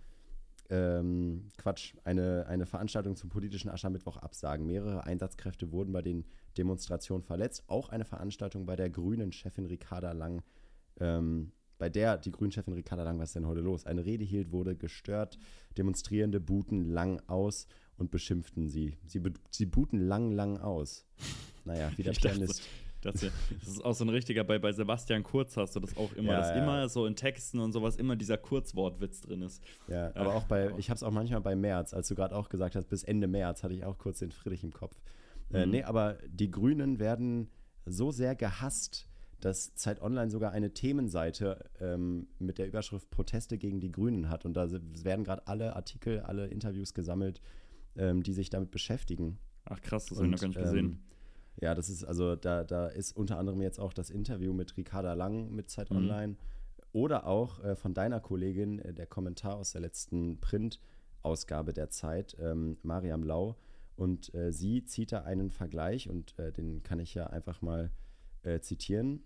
B: ähm, Quatsch, eine, eine Veranstaltung zum politischen Aschermittwoch absagen. Mehrere Einsatzkräfte wurden bei den Demonstrationen verletzt. Auch eine Veranstaltung bei der Grünen-Chefin Ricarda Lang, ähm, bei der die Grünen-Chefin Ricarda Lang, was ist denn heute los? Eine Rede hielt, wurde gestört. Demonstrierende buten Lang aus und beschimpften sie. Sie, sie buten Lang Lang aus. Naja, wie (laughs) der
C: Ich dachte,
B: Pianist.
C: Das, ist auch so ein richtiger, bei, bei Sebastian Kurz hast du das auch immer,
B: Ja,
C: dass
B: ja.
C: immer so in Texten und sowas immer dieser Kurzwortwitz drin ist.
B: Ja, aber auch bei, ich habe es auch manchmal bei März, als du gerade auch gesagt hast, bis Ende März hatte ich auch kurz den Friedrich im Kopf. Äh,
C: Mhm.
B: nee, aber die Grünen werden so sehr gehasst, dass Zeit Online sogar eine Themenseite ähm, mit der Überschrift Proteste gegen die Grünen hat. Und da werden gerade alle Artikel, alle Interviews gesammelt, ähm, die sich damit beschäftigen.
C: Ach krass, das habe ich noch gar nicht gesehen.
B: ähm, ja, das ist also, da, da ist unter anderem jetzt auch das Interview mit Ricarda Lang mit Zeit
C: Mhm.
B: Online oder auch äh, von deiner Kollegin äh, der Kommentar aus der letzten Print-Ausgabe der Zeit, ähm, Mariam Lau. Und äh, sie zieht da einen Vergleich und äh, den kann ich ja einfach mal äh, zitieren.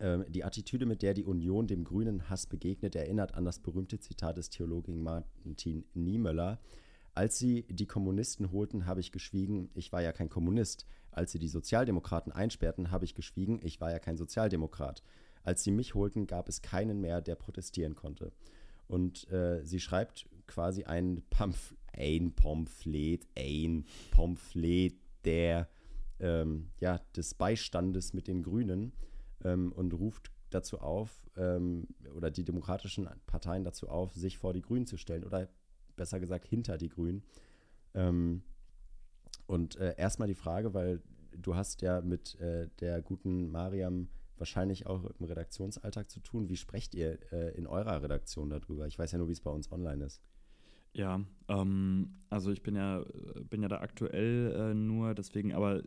B: Ähm, die Attitüde, mit der die Union dem grünen Hass begegnet, erinnert an das berühmte Zitat des Theologen Martin Niemöller. Als sie die Kommunisten holten, habe ich geschwiegen, ich war ja kein Kommunist. Als sie die Sozialdemokraten einsperrten, habe ich geschwiegen, ich war ja kein Sozialdemokrat. Als sie mich holten, gab es keinen mehr, der protestieren konnte. Und äh, sie schreibt quasi ein, Pamph ein Pamphlet, ein Pamphlet der, ähm, ja, des Beistandes mit den Grünen ähm, und ruft dazu auf, ähm, oder die demokratischen Parteien dazu auf, sich vor die Grünen zu stellen oder besser gesagt hinter die Grünen. Ähm, und äh, erstmal die Frage, weil du hast ja mit äh, der guten Mariam wahrscheinlich auch im Redaktionsalltag zu tun. Wie sprecht ihr äh, in eurer Redaktion darüber? Ich weiß ja nur, wie es bei uns online ist.
C: Ja, ähm, also ich bin ja, bin ja da aktuell äh, nur, deswegen, aber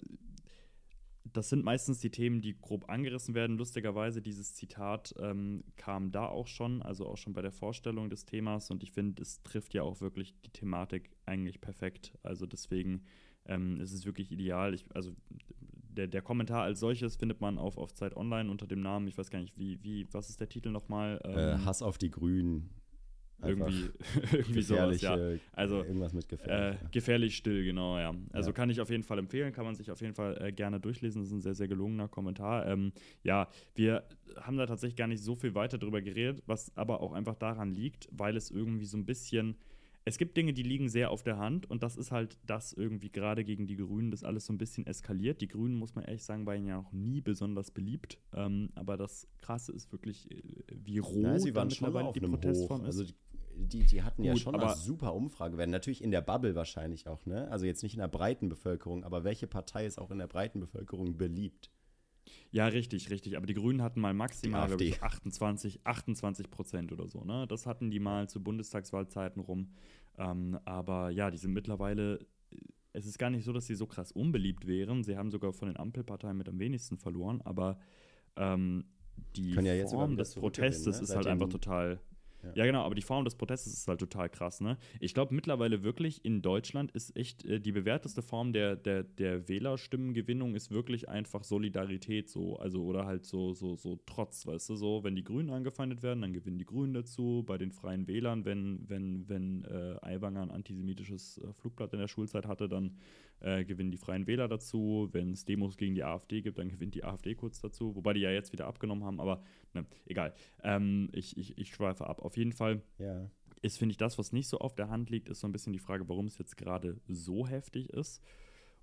C: das sind meistens die Themen, die grob angerissen werden. Lustigerweise, dieses Zitat ähm, kam da auch schon, also auch schon bei der Vorstellung des Themas und ich finde, es trifft ja auch wirklich die Thematik eigentlich perfekt. Also deswegen ähm, ist es wirklich ideal. Ich, also der, der Kommentar als solches findet man auf, auf Zeit Online unter dem Namen, ich weiß gar nicht, wie, wie, was ist der Titel nochmal?
B: Äh,
C: Ähm,
B: Hass auf die Grünen.
C: Irgendwie, (laughs) irgendwie sowas,
B: gefährlich,
C: ja.
B: äh,
C: Also,
B: irgendwas mit
C: Äh,
B: gefährlich. ja.
C: gefährlich still, genau, ja. Also
B: Ja.
C: kann ich auf jeden Fall empfehlen, kann man sich auf jeden Fall äh, gerne durchlesen. Das ist ein sehr, sehr gelungener Kommentar. Ähm, ja, wir haben da tatsächlich gar nicht so viel weiter drüber geredet, was aber auch einfach daran liegt, weil es irgendwie so ein bisschen. Es gibt Dinge, die liegen sehr auf der Hand und das ist halt das irgendwie gerade gegen die Grünen, das alles so ein bisschen eskaliert. Die Grünen, muss man ehrlich sagen, waren ja auch nie besonders beliebt. Ähm, aber das Krasse ist wirklich, äh, wie roh
B: Na, sie waren schon auf
C: die
B: einem Hoch.
C: Protestform ist.
B: Also die, die, die hatten ja
C: Gut,
B: schon
C: aber-
B: eine super Umfragewerte. Natürlich in der Bubble wahrscheinlich auch, ne? Also jetzt nicht in der breiten Bevölkerung, aber welche Partei ist auch in der breiten Bevölkerung beliebt?
C: Ja, richtig, richtig. Aber die Grünen hatten mal maximal, glaube ich, 28, 28 Prozent oder so. Ne? Das hatten die mal zu Bundestagswahlzeiten rum. Ähm, aber ja, die sind mittlerweile. äh, Es ist gar nicht so, dass sie so krass unbeliebt wären. Sie haben sogar von den Ampelparteien mit am wenigsten verloren. Aber ähm, die
B: Können ja
C: Form des Protestes
B: ne?
C: ist halt einfach total.
B: Ja.
C: Ja. genau, aber die Form des Protestes ist halt total krass, ne? Ich glaube mittlerweile wirklich in Deutschland ist echt äh, die bewährteste Form der, der, der Wählerstimmengewinnung ist wirklich einfach Solidarität so, also oder halt so, so, so Trotz, weißt du, so, wenn die Grünen angefeindet werden, dann gewinnen die Grünen dazu, bei den Freien Wählern, wenn, wenn, wenn äh, Aiwanger ein antisemitisches äh, Flugblatt in der Schulzeit hatte, dann äh, gewinnen die Freien Wähler dazu, wenn es Demos gegen die AfD gibt, dann gewinnt die AfD kurz dazu, wobei die ja jetzt wieder abgenommen haben, aber ne, egal. Ähm, ich, ich, ich schweife ab. Auf jeden Fall
B: Ja.
C: ist, finde ich, das, was nicht so auf der Hand liegt, ist so ein bisschen die Frage, warum es jetzt gerade so heftig ist.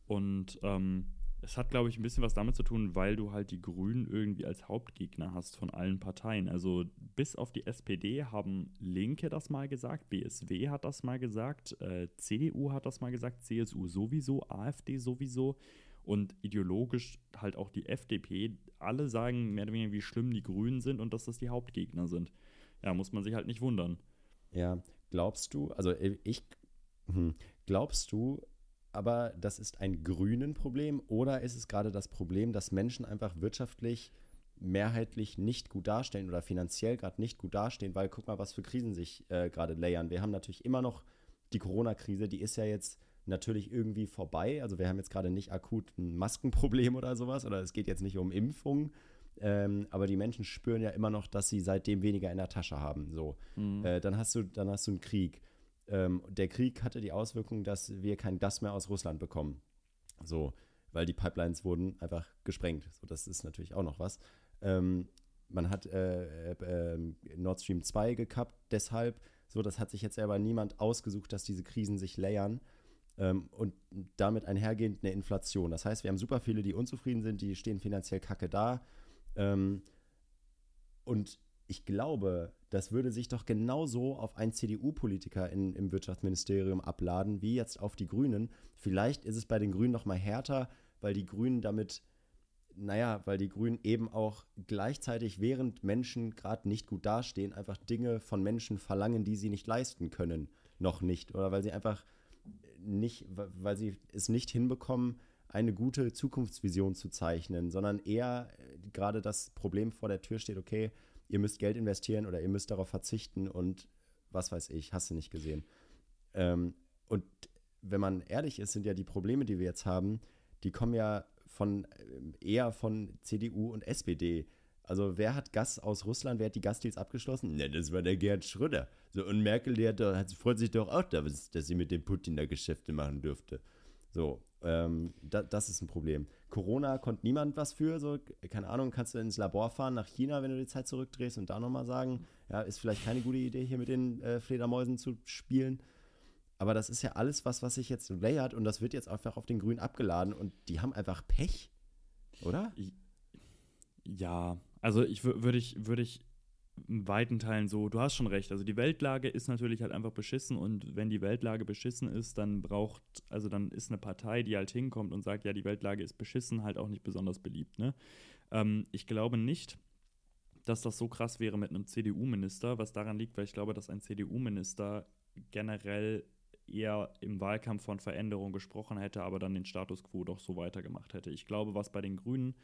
C: Und ähm, es hat, glaube ich, ein bisschen was damit zu tun, weil du halt die Grünen irgendwie als Hauptgegner hast von allen Parteien. Also bis auf die SPD haben Linke das mal gesagt, BSW hat das mal gesagt, äh, CDU hat das mal gesagt, CSU sowieso, AfD sowieso und ideologisch halt auch die FDP. Alle sagen mehr oder weniger, wie schlimm die Grünen sind und dass das die Hauptgegner sind. Ja, muss man sich halt nicht wundern.
B: Ja, glaubst du, also äh, ich, hm, glaubst du, aber das ist ein grünen Problem oder ist es gerade das Problem, dass Menschen einfach wirtschaftlich mehrheitlich nicht gut dastehen oder finanziell gerade nicht gut dastehen, weil guck mal, was für Krisen sich äh, gerade layern. Wir haben natürlich immer noch die Corona-Krise, die ist ja jetzt natürlich irgendwie vorbei. Also wir haben jetzt gerade nicht akut ein Maskenproblem (laughs) oder sowas oder es geht jetzt nicht um Impfungen. Ähm, aber die Menschen spüren ja immer noch, dass sie seitdem weniger in der Tasche haben. So, äh, dann hast du, dann hast du einen Krieg. Ähm, der Krieg hatte die Auswirkung, dass wir kein Gas mehr aus Russland bekommen. So, weil die Pipelines wurden einfach gesprengt. So, das ist natürlich auch noch was. Ähm, man hat äh, äh, äh, Nord Stream 2 gekappt, deshalb. So, das hat sich jetzt aber niemand ausgesucht, dass diese Krisen sich layern. Ähm, und damit einhergehend eine Inflation. Das heißt, wir haben super viele, die unzufrieden sind, die stehen finanziell kacke da. Ähm, und ich glaube, das würde sich doch genauso auf einen CDU-Politiker im Wirtschaftsministerium abladen, wie jetzt auf die Grünen. Vielleicht ist es bei den Grünen noch mal härter, weil die Grünen damit, naja, weil die Grünen eben auch gleichzeitig, während Menschen gerade nicht gut dastehen, einfach Dinge von Menschen verlangen, die sie nicht leisten können. Noch nicht. Oder weil sie einfach nicht, weil sie es nicht hinbekommen, eine gute Zukunftsvision zu zeichnen, sondern eher äh, gerade das Problem vor der Tür steht, okay, ihr müsst Geld investieren oder ihr müsst darauf verzichten und was weiß ich, hast du nicht gesehen. Ähm, und wenn man ehrlich ist, sind ja die Probleme, die wir jetzt haben, die kommen ja von äh, eher von CDU und SPD. Also wer hat Gas aus Russland, wer hat die Gasdeals abgeschlossen? Ne, das war der Gerhard Schröder. So, und Merkel, die hat, freut sich doch auch, dass, dass sie mit dem Putin da Geschäfte machen dürfte. So, ähm, da, das ist ein Problem. Corona konnte niemand was für. So, keine Ahnung, kannst du ins Labor fahren nach China, wenn du die Zeit zurückdrehst und da nochmal sagen, ja, ist vielleicht keine gute Idee, hier mit den äh, Fledermäusen zu spielen. Aber das ist ja alles was, was sich jetzt layert und das wird jetzt einfach auf den Grünen abgeladen und die haben einfach Pech, oder?
C: Ja, also ich würde ich, würde ich in weiten Teilen so, du hast schon recht. Also die Weltlage ist natürlich halt einfach beschissen und wenn die Weltlage beschissen ist, dann braucht, also dann ist eine Partei, die halt hinkommt und sagt, ja, die Weltlage ist beschissen, halt auch nicht besonders beliebt. Ne? Ähm, ich glaube nicht, dass das so krass wäre mit einem CDU-Minister, was daran liegt, weil ich glaube, dass ein CDU-Minister generell eher im Wahlkampf von Veränderung gesprochen hätte, aber dann den Status quo doch so weitergemacht hätte. Ich glaube, was bei den Grünen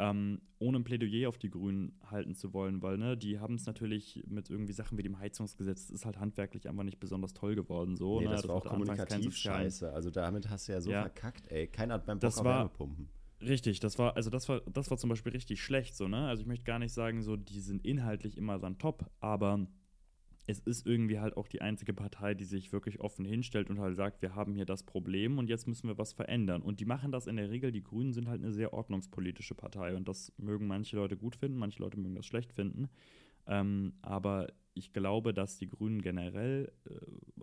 C: ähm, ohne ein Plädoyer auf die Grünen halten zu wollen, weil ne, die haben es natürlich mit irgendwie Sachen wie dem Heizungsgesetz, das ist halt handwerklich einfach nicht besonders toll geworden. So,
B: nee,
C: ne?
B: das, das war auch kommunikativ scheiße. Also damit hast du ja so ja. verkackt, ey. Keiner hat beim Bock
C: das
B: auf
C: war,
B: Wärmepumpen.
C: Richtig, das war, also das war, das war zum Beispiel richtig schlecht, so, ne? Also ich möchte gar nicht sagen, so, die sind inhaltlich immer dann top, aber es ist irgendwie halt auch die einzige Partei, die sich wirklich offen hinstellt und halt sagt, wir haben hier das Problem und jetzt müssen wir was verändern. Und die machen das in der Regel, die Grünen sind halt eine sehr ordnungspolitische Partei und das mögen manche Leute gut finden, manche Leute mögen das schlecht finden. Ähm, aber ich glaube, dass die Grünen generell äh,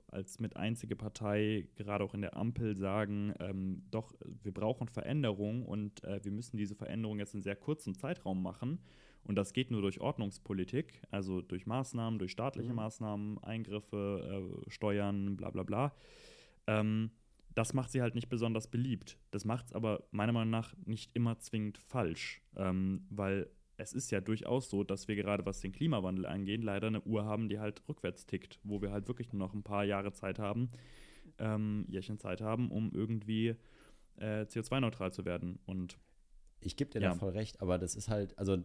C: als mit einzige Partei, gerade auch in der Ampel, sagen, ähm, doch, wir brauchen Veränderung und äh, wir müssen diese Veränderung jetzt in sehr kurzem Zeitraum machen. Und das geht nur durch Ordnungspolitik, also durch Maßnahmen, durch staatliche mhm. Maßnahmen, Eingriffe, äh, Steuern, bla bla bla. Ähm, das macht sie halt nicht besonders beliebt. Das macht es aber meiner Meinung nach nicht immer zwingend falsch, ähm, weil es ist ja durchaus so, dass wir gerade was den Klimawandel angeht, leider eine Uhr haben, die halt rückwärts tickt, wo wir halt wirklich nur noch ein paar Jahre Zeit haben, ähm, Jährchen Zeit haben, um irgendwie äh, CO2-neutral zu werden. Und
B: ich gebe dir ja. da voll recht, aber das ist halt, also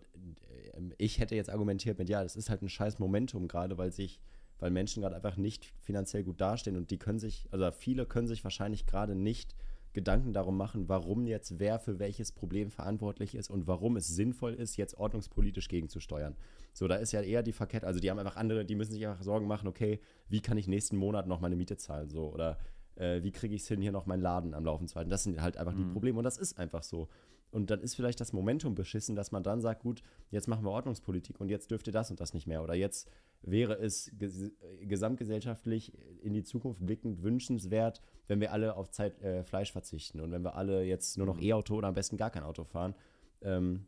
B: ähm, ich hätte jetzt argumentiert mit, ja, das ist halt ein scheiß Momentum gerade, weil sich, weil Menschen gerade einfach nicht finanziell gut dastehen und die können sich, also viele können sich wahrscheinlich gerade nicht Gedanken darum machen, warum jetzt wer für welches Problem verantwortlich ist und warum es sinnvoll ist, jetzt ordnungspolitisch gegenzusteuern. So, da ist ja eher die Verkette, also die haben einfach andere, die müssen sich einfach Sorgen machen, okay, wie kann ich nächsten Monat noch meine Miete zahlen, so, oder äh, wie kriege ich es hin, hier noch meinen Laden am Laufen zu halten. Das sind halt einfach mhm. die Probleme und das ist einfach so. Und dann ist vielleicht das Momentum beschissen, dass man dann sagt, gut, jetzt machen wir Ordnungspolitik und jetzt dürfte das und das nicht mehr. Oder jetzt wäre es ges gesamtgesellschaftlich in die Zukunft blickend wünschenswert, wenn wir alle auf Zeit äh, Fleisch verzichten und wenn wir alle jetzt nur noch mhm. E-Auto oder am besten gar kein Auto fahren. Ähm,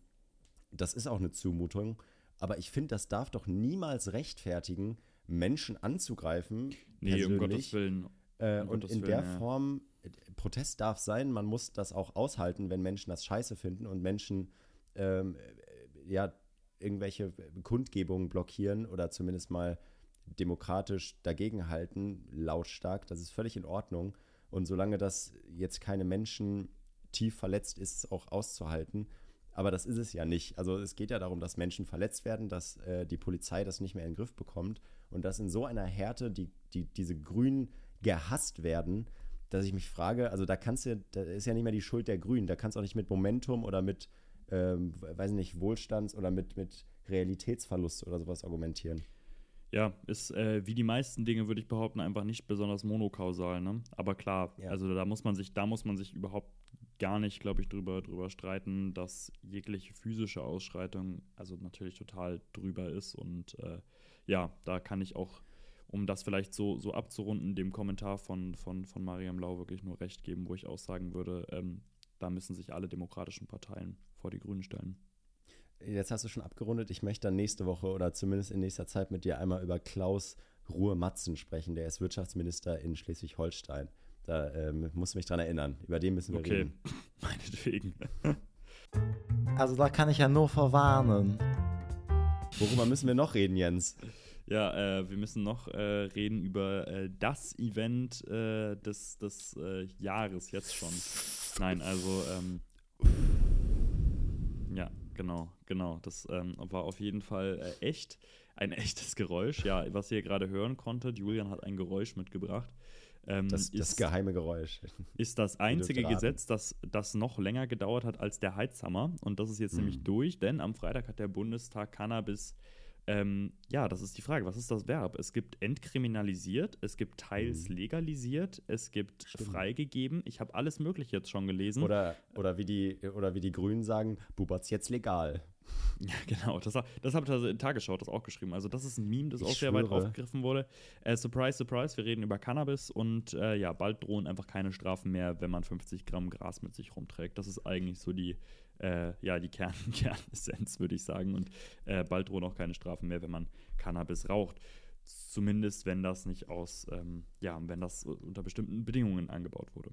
B: das ist auch eine Zumutung. Aber ich finde, das darf doch niemals rechtfertigen, Menschen anzugreifen.
C: Nee, um Gottes Willen.
B: Äh, um und Gottes in Willen, der ja. Form Protest darf sein, man muss das auch aushalten, wenn Menschen das scheiße finden und Menschen ähm, ja irgendwelche Kundgebungen blockieren oder zumindest mal demokratisch dagegenhalten, lautstark. Das ist völlig in Ordnung. Und solange das jetzt keine Menschen tief verletzt ist, auch auszuhalten. Aber das ist es ja nicht. Also es geht ja darum, dass Menschen verletzt werden, dass äh, die Polizei das nicht mehr in den Griff bekommt und dass in so einer Härte die, die, diese Grünen gehasst werden, dass ich mich frage, also da kannst du, da ist ja nicht mehr die Schuld der Grünen, da kannst du auch nicht mit Momentum oder mit, ähm, weiß nicht, Wohlstands- oder mit, mit Realitätsverlust oder sowas argumentieren.
C: Ja, ist äh, wie die meisten Dinge, würde ich behaupten, einfach nicht besonders monokausal, ne? Aber klar, ja. also da muss man sich, da muss man sich überhaupt gar nicht, glaube ich, drüber, drüber streiten, dass jegliche physische Ausschreitung also natürlich total drüber ist. Und äh, ja, da kann ich auch um das vielleicht so, so abzurunden, dem Kommentar von, von, von Mariam Lau wirklich nur recht geben, wo ich auch sagen würde, ähm, da müssen sich alle demokratischen Parteien vor die Grünen stellen.
B: Jetzt hast du schon abgerundet. Ich möchte dann nächste Woche oder zumindest in nächster Zeit mit dir einmal über Klaus Ruhe-Matzen sprechen. Der ist Wirtschaftsminister in Schleswig-Holstein. Da ähm, musst du mich dran erinnern. Über den müssen wir
C: Okay,
B: reden. (laughs)
C: meinetwegen.
E: Also da kann ich ja nur verwarnen.
B: Worüber müssen wir noch reden, Jens?
C: Ja, äh, wir müssen noch äh, reden über äh, das Event äh, des, des äh, Jahres jetzt schon. Nein, also ähm, ja, genau, genau. Das ähm, war auf jeden Fall äh, echt ein (laughs) echtes Geräusch. Ja, was ihr gerade hören konntet, Julian hat ein Geräusch mitgebracht. Ähm,
B: Das, das
C: ist,
B: geheime Geräusch.
C: ist das einzige. Gesetz, das, das noch länger gedauert hat als der Heizhammer. Und das ist jetzt nämlich
B: Mhm.
C: durch, denn am Freitag hat der Bundestag Cannabis. Ähm, ja, das ist die Frage. Was ist das Verb? Es gibt entkriminalisiert, es gibt teils
B: Mhm.
C: legalisiert, es gibt freigegeben. Ich habe alles Mögliche jetzt schon gelesen.
B: Oder, oder, wie die, oder wie die Grünen sagen, Bubatz jetzt legal. (laughs)
C: Ja, genau. Das, das habe ich also in Tagesschau das auch geschrieben. Also, das ist ein Meme, das
B: Ich
C: auch sehr weit
B: schwöre.
C: aufgegriffen wurde. Äh, surprise, surprise, wir reden über Cannabis und äh, ja, bald drohen einfach keine Strafen mehr, wenn man 50 Gramm Gras mit sich rumträgt. Das ist eigentlich so die, äh, ja, die Kern (laughs) Kernessenz, würde ich sagen. Und äh, bald drohen auch keine Strafen mehr, wenn man Cannabis raucht. Zumindest, wenn das nicht aus, ähm, ja, wenn das unter bestimmten Bedingungen angebaut wurde.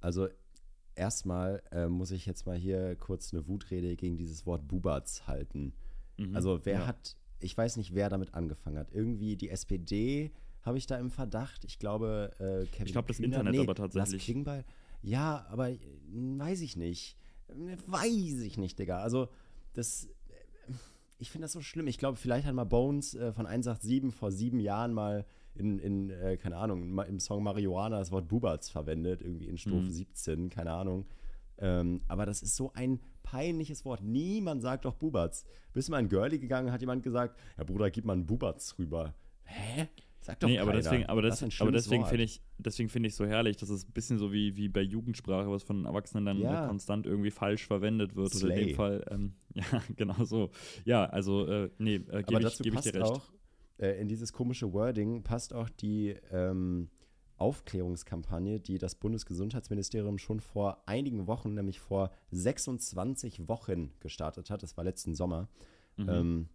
B: Also erstmal äh, muss ich jetzt mal hier kurz eine Wutrede gegen dieses Wort Bubatz halten.
C: Mhm.
B: Also wer
C: Ja.
B: hat, ich weiß nicht, wer damit angefangen hat. Irgendwie die SPD habe ich da im Verdacht. Ich glaube, äh, Kevin
C: Ich glaube, das Internet
B: nee,
C: aber tatsächlich.
B: Lars Klingbeil. Ja, aber äh, weiß ich nicht. Weiß ich nicht, Digga. Also das, ich finde das so schlimm. Ich glaube, vielleicht hat mal Bones äh, von 187 vor sieben Jahren mal in, in äh, keine Ahnung, im Song Marihuana das Wort Bubatz verwendet, irgendwie in Strophe
C: Mhm.
B: 17, keine Ahnung. Ähm, aber das ist so ein peinliches Wort. Niemand sagt doch Bubatz. Bist du mal in Girlie gegangen, hat jemand gesagt, ja Bruder, gib mal einen Bubatz rüber. Hä? Sag doch
C: nee, aber
B: keiner.
C: deswegen, aber,
B: Das
C: das, aber deswegen finde ich, deswegen finde ich so herrlich, dass es ein bisschen so wie, wie bei Jugendsprache, was von Erwachsenen dann
B: Ja.
C: äh, konstant irgendwie falsch verwendet wird. Oder in dem Fall, ähm, (laughs) ja, genau so. Ja, also, äh, nee, äh, gebe ich, geb ich dir recht.
B: auch, äh, in dieses komische Wording passt auch die ähm, Aufklärungskampagne, die das Bundesgesundheitsministerium schon vor einigen Wochen, nämlich vor 26 Wochen gestartet hat. Das war letzten Sommer.
C: Mhm.
B: Ähm,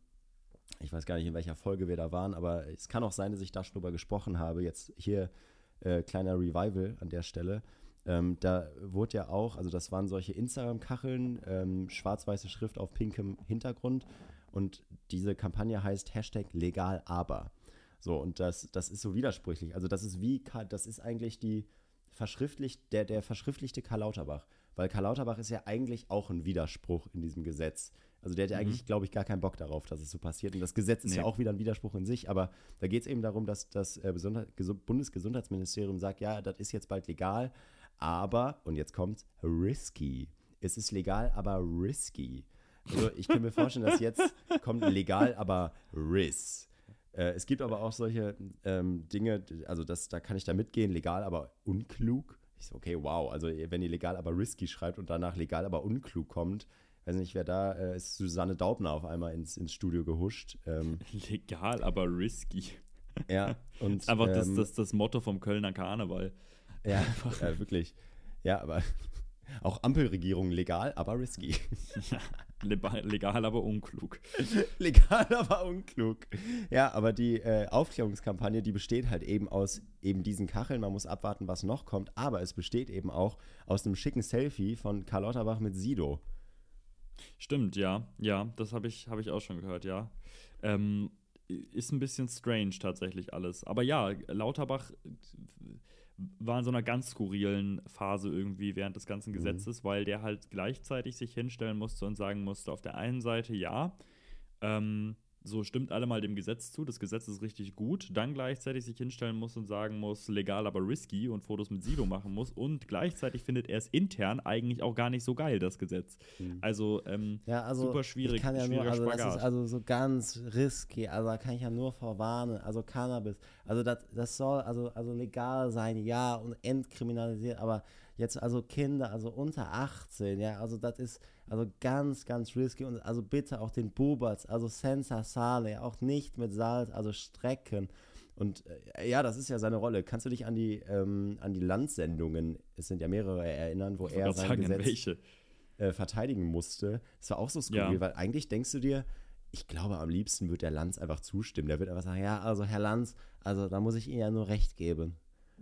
B: ich weiß gar nicht, in welcher Folge wir da waren, aber es kann auch sein, dass ich da schon drüber gesprochen habe. Jetzt hier äh, kleiner Revival an der Stelle. Ähm, da wurde ja auch, also das waren solche Instagram-Kacheln, ähm, schwarz-weiße Schrift auf pinkem Hintergrund. Und diese Kampagne heißt Hashtag legal aber. So, und das, das ist so widersprüchlich. Also das ist wie, das ist eigentlich die verschriftlicht, der, der verschriftlichte Karl Lauterbach. Weil Karl Lauterbach ist ja eigentlich auch ein Widerspruch in diesem Gesetz. Also der hat ja eigentlich, glaube ich, gar keinen Bock darauf, dass es so passiert. Und das Gesetz ist
C: Nee.
B: ja auch wieder ein Widerspruch in sich, aber da geht es eben darum, dass das äh, Bundesgesundheitsministerium sagt, ja, das ist jetzt bald legal, aber, und jetzt kommt risky. Es ist legal, aber risky. Also ich kann mir vorstellen, dass jetzt kommt legal, aber risk. Äh, es gibt aber auch solche ähm, Dinge, also das, da kann ich da mitgehen, legal, aber unklug. Ich so, okay, wow. Also wenn ihr legal, aber risky schreibt und danach legal, aber unklug kommt, weiß nicht, wer da äh, ist, Susanne Daubner auf einmal ins, ins Studio gehuscht. Ähm, (laughs)
C: Legal, aber risky.
B: ja, (laughs) und
C: Einfach das,
B: ähm,
C: das, das Motto vom Kölner Karneval.
B: ja, äh, wirklich. Ja, aber (laughs) auch Ampelregierung legal, aber risky.
C: Leba- Legal, aber unklug.
B: Legal, aber unklug. Ja, aber die äh, Aufklärungskampagne, die besteht halt eben aus eben diesen Kacheln. Man muss abwarten, was noch kommt. Aber es besteht eben auch aus einem schicken Selfie von Karl Lauterbach mit Sido.
C: Stimmt, ja. Ja, das habe ich, hab ich auch schon gehört, ja. Ähm, ist ein bisschen strange tatsächlich alles. Aber ja, Lauterbach war in so einer ganz skurrilen Phase irgendwie während des ganzen Gesetzes, weil der halt gleichzeitig sich hinstellen musste und sagen musste, auf der einen Seite ja, ähm, so stimmt alle mal dem Gesetz zu, das Gesetz ist richtig gut, dann gleichzeitig sich hinstellen muss und sagen muss, legal, aber risky und Fotos mit Sido machen muss. Und gleichzeitig findet er es intern eigentlich auch gar nicht so geil, das Gesetz. Also, ähm,
E: Ja, also
C: super schwierig,
E: ich kann ja nur, also das ist also so ganz risky, also da kann ich ja nur vorwarnen, also Cannabis, also das, das soll also, also legal sein, ja, und entkriminalisiert, aber jetzt also Kinder, also unter 18, ja, also das ist also ganz, ganz risky und also bitte auch den Buberts, also Senza Sale, auch nicht mit Salz, also strecken
B: Und äh, ja, das ist ja seine Rolle. Kannst du dich an die, ähm, an die Landsendungen, es sind ja mehrere, erinnern, wo er sein
C: sagen,
B: Gesetz äh, verteidigen musste? Das war auch so skurril,
C: Ja.
B: weil eigentlich denkst du dir, ich glaube, am liebsten wird der Lanz einfach zustimmen. Der wird einfach sagen, ja, also Herr Lanz, also da muss ich Ihnen ja nur recht geben.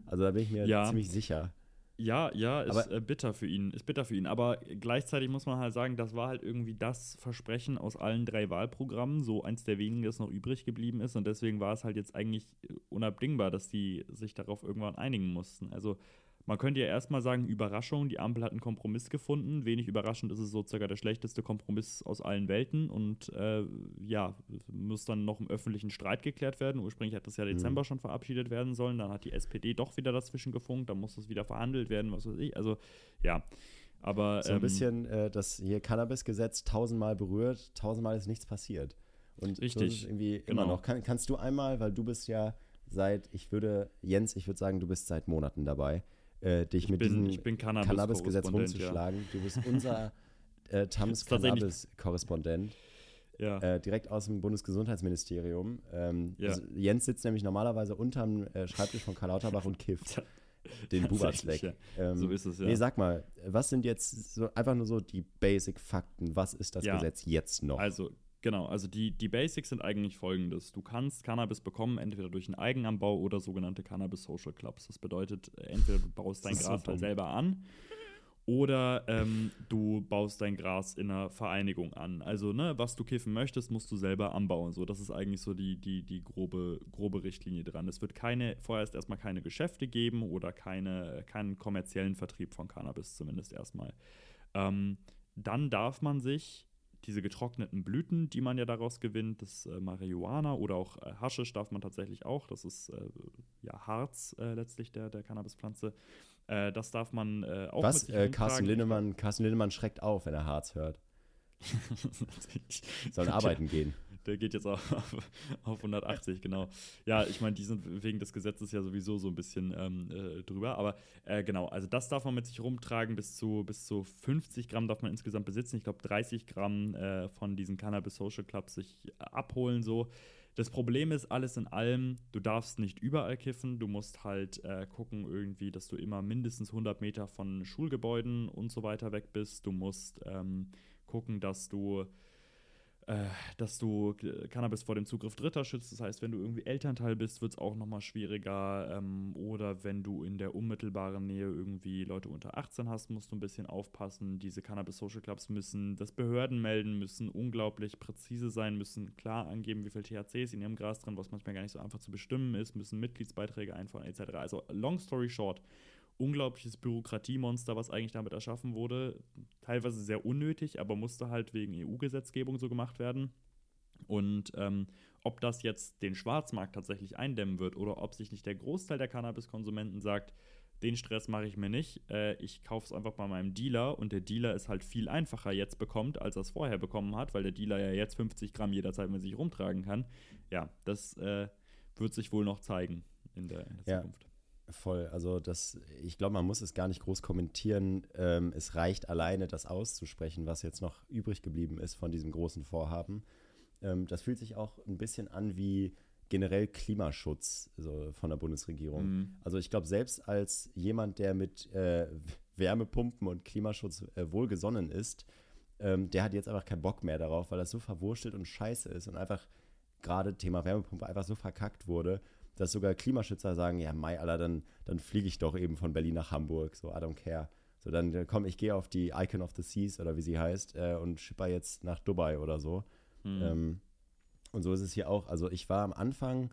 B: Also da bin ich mir
C: Ja.
B: ziemlich sicher.
C: Ja, ja, ist
B: Aber-
C: äh, bitter für ihn, ist bitter für ihn. Aber gleichzeitig muss man halt sagen, das war halt irgendwie das Versprechen aus allen drei Wahlprogrammen, so eins der wenigen, das noch übrig geblieben ist. Und deswegen war es halt jetzt eigentlich unabdingbar, dass die sich darauf irgendwann einigen mussten. Also man könnte ja erstmal sagen, Überraschung, die Ampel hat einen Kompromiss gefunden. Wenig überraschend ist es so circa der schlechteste Kompromiss aus allen Welten. Und äh, ja, muss dann noch im öffentlichen Streit geklärt werden. Ursprünglich hat das ja Dezember schon verabschiedet werden sollen. Dann hat die SPD doch wieder dazwischen gefunkt. Dann muss das wieder verhandelt werden, was weiß ich. Also ja, aber
B: So ein
C: ähm,
B: bisschen äh, das hier Cannabis-Gesetz tausendmal berührt, tausendmal ist nichts passiert. Und so
C: Richtig,
B: es irgendwie
C: genau.
B: immer noch. Kann, kannst du einmal, weil du bist ja seit, ich würde, Jens, ich würde sagen, du bist seit Monaten dabei, äh, dich
C: ich
B: mit
C: bin,
B: diesem Cannabis-Gesetz
C: Cannabis-Korrespondent, ja.
B: rumzuschlagen. Du bist (laughs) unser äh, Tams Cannabis-Korrespondent,
C: Ja.
B: äh, direkt aus dem Bundesgesundheitsministerium. Ähm,
C: Ja.
B: also Jens sitzt nämlich normalerweise unterm äh, Schreibtisch von Karl Lauterbach und kifft (laughs) den Bubatz weg.
C: Tatsächlich,
B: Ähm,
C: So ist es, ja.
B: Nee, sag mal, was sind jetzt so einfach nur so die Basic-Fakten? Was ist das
C: Ja.
B: Gesetz jetzt noch?
C: Also, genau, also die, die Basics sind eigentlich folgendes. Du kannst Cannabis bekommen, entweder durch einen Eigenanbau oder sogenannte Cannabis Social Clubs. Das bedeutet, äh, entweder du baust dein Gras halt selber an oder ähm, du baust dein Gras in einer Vereinigung an. Also, ne, was du kiffen möchtest, musst du selber anbauen. So, das ist eigentlich so die, die, die grobe, grobe Richtlinie dran. Es wird keine, vorerst erstmal keine Geschäfte geben oder keine, keinen kommerziellen Vertrieb von Cannabis, zumindest erstmal. Ähm, dann darf man sich diese getrockneten Blüten, die man ja daraus gewinnt, das äh, Marihuana oder auch äh, Haschisch darf man tatsächlich auch, das ist äh, ja Harz äh, letztlich der, der Cannabispflanze, äh, das darf man äh, auch
B: was?
C: mit
B: Carsten. Lindemann, Carsten Lindemann schreckt auf, wenn er Harz hört. (laughs) Soll arbeiten gehen.
C: Der geht jetzt (laughs) auf, auf 180, genau. Ja, ich meine, die sind wegen des Gesetzes ja sowieso so ein bisschen ähm, äh, drüber. Aber äh, genau, also das darf man mit sich rumtragen. Bis zu, bis zu 50 Gramm darf man insgesamt besitzen. Ich glaube, 30 Gramm äh, von diesen Cannabis Social Clubs sich abholen. So. Das Problem ist, alles in allem, du darfst nicht überall kiffen. Du musst halt äh, gucken, irgendwie, dass du immer mindestens 100 Meter von Schulgebäuden und so weiter weg bist. Du musst ähm, gucken, dass du dass du äh, Cannabis vor dem Zugriff Dritter schützt. Das heißt, wenn du irgendwie Elternteil bist, wird es auch nochmal schwieriger. Ähm, oder wenn du in der unmittelbaren Nähe irgendwie Leute unter 18 hast, musst du ein bisschen aufpassen. Diese Cannabis Social Clubs müssen das Behörden melden, müssen unglaublich präzise sein, müssen klar angeben, wie viel THC ist in ihrem Gras drin, was manchmal gar nicht so einfach zu bestimmen ist, müssen Mitgliedsbeiträge einfahren, etc. Also, long story short, unglaubliches Bürokratiemonster, was eigentlich damit erschaffen wurde. Teilweise sehr unnötig, aber musste halt wegen EU-Gesetzgebung so gemacht werden. Und ähm, ob das jetzt den Schwarzmarkt tatsächlich eindämmen wird oder ob sich nicht der Großteil der Cannabiskonsumenten sagt, den Stress mache ich mir nicht, äh, ich kaufe es einfach bei meinem Dealer und der Dealer ist halt viel einfacher jetzt bekommt, als er es vorher bekommen hat, weil der Dealer ja jetzt 50 Gramm jederzeit mit sich rumtragen kann. Ja, das äh, wird sich wohl noch zeigen in der, in der
B: Ja. Voll, also das, ich glaube, man muss es gar nicht groß kommentieren. Ähm, es reicht alleine, das auszusprechen, was jetzt noch übrig geblieben ist von diesem großen Vorhaben. Ähm, das fühlt sich auch ein bisschen an wie generell Klimaschutz so von der Bundesregierung.
C: Mhm.
B: Also ich glaube, selbst als jemand, der mit äh, Wärmepumpen und Klimaschutz äh, wohlgesonnen ist, ähm, der hat jetzt einfach keinen Bock mehr darauf, weil das so verwurstelt und scheiße ist und einfach gerade Thema Wärmepumpe einfach so verkackt wurde, dass sogar Klimaschützer sagen, ja, Mai, Alter, dann, dann fliege ich doch eben von Berlin nach Hamburg, so, I don't care. So, dann äh, komm, ich gehe auf die Icon of the Seas oder wie sie heißt äh, und schipper jetzt nach Dubai oder so.
C: Mhm.
B: Ähm, und so ist es hier auch. Also ich war am Anfang,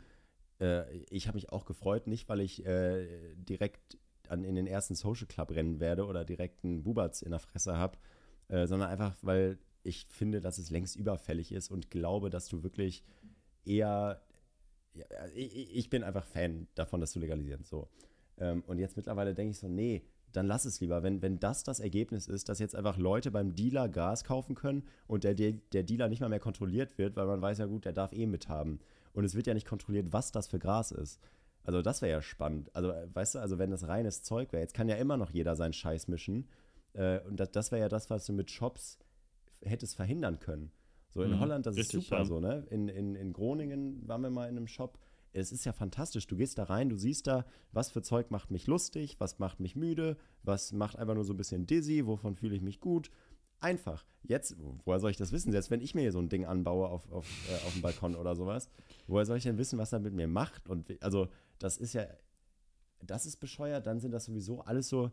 B: äh, ich habe mich auch gefreut, nicht weil ich äh, direkt an, in den ersten Social Club rennen werde oder direkt einen Bubatz in der Fresse habe, äh, sondern einfach, weil ich finde, dass es längst überfällig ist und glaube, dass du wirklich eher, ja, ich, ich bin einfach Fan davon, das zu legalisieren. So. Ähm, und jetzt mittlerweile denke ich so, nee, dann lass es lieber. Wenn, wenn das das Ergebnis ist, dass jetzt einfach Leute beim Dealer Gas kaufen können und der, der, der Dealer nicht mal mehr kontrolliert wird, weil man weiß ja gut, der darf eh mithaben. Und es wird ja nicht kontrolliert, was das für Gras ist. Also das wäre ja spannend. Also äh, weißt du, also wenn das reines Zeug wäre, jetzt kann ja immer noch jeder seinen Scheiß mischen. Äh, und das, das wäre ja das, was du mit Shops hättest verhindern können. So in
C: Mhm,
B: Holland, das
C: richtig,
B: ist super
C: ja.
B: so, ne? In, in, in Groningen waren wir mal in einem Shop. es ist ja fantastisch. Du gehst da rein, du siehst da, was für Zeug macht mich lustig, was macht mich müde, was macht einfach nur so ein bisschen dizzy, wovon fühle ich mich gut. Einfach. Jetzt, woher soll ich das wissen? Selbst wenn ich mir hier so ein Ding anbaue auf, auf, äh, auf dem Balkon oder sowas, woher soll ich denn wissen, was er mit mir macht? Und also, das ist ja, das ist bescheuert. Dann sind das sowieso alles so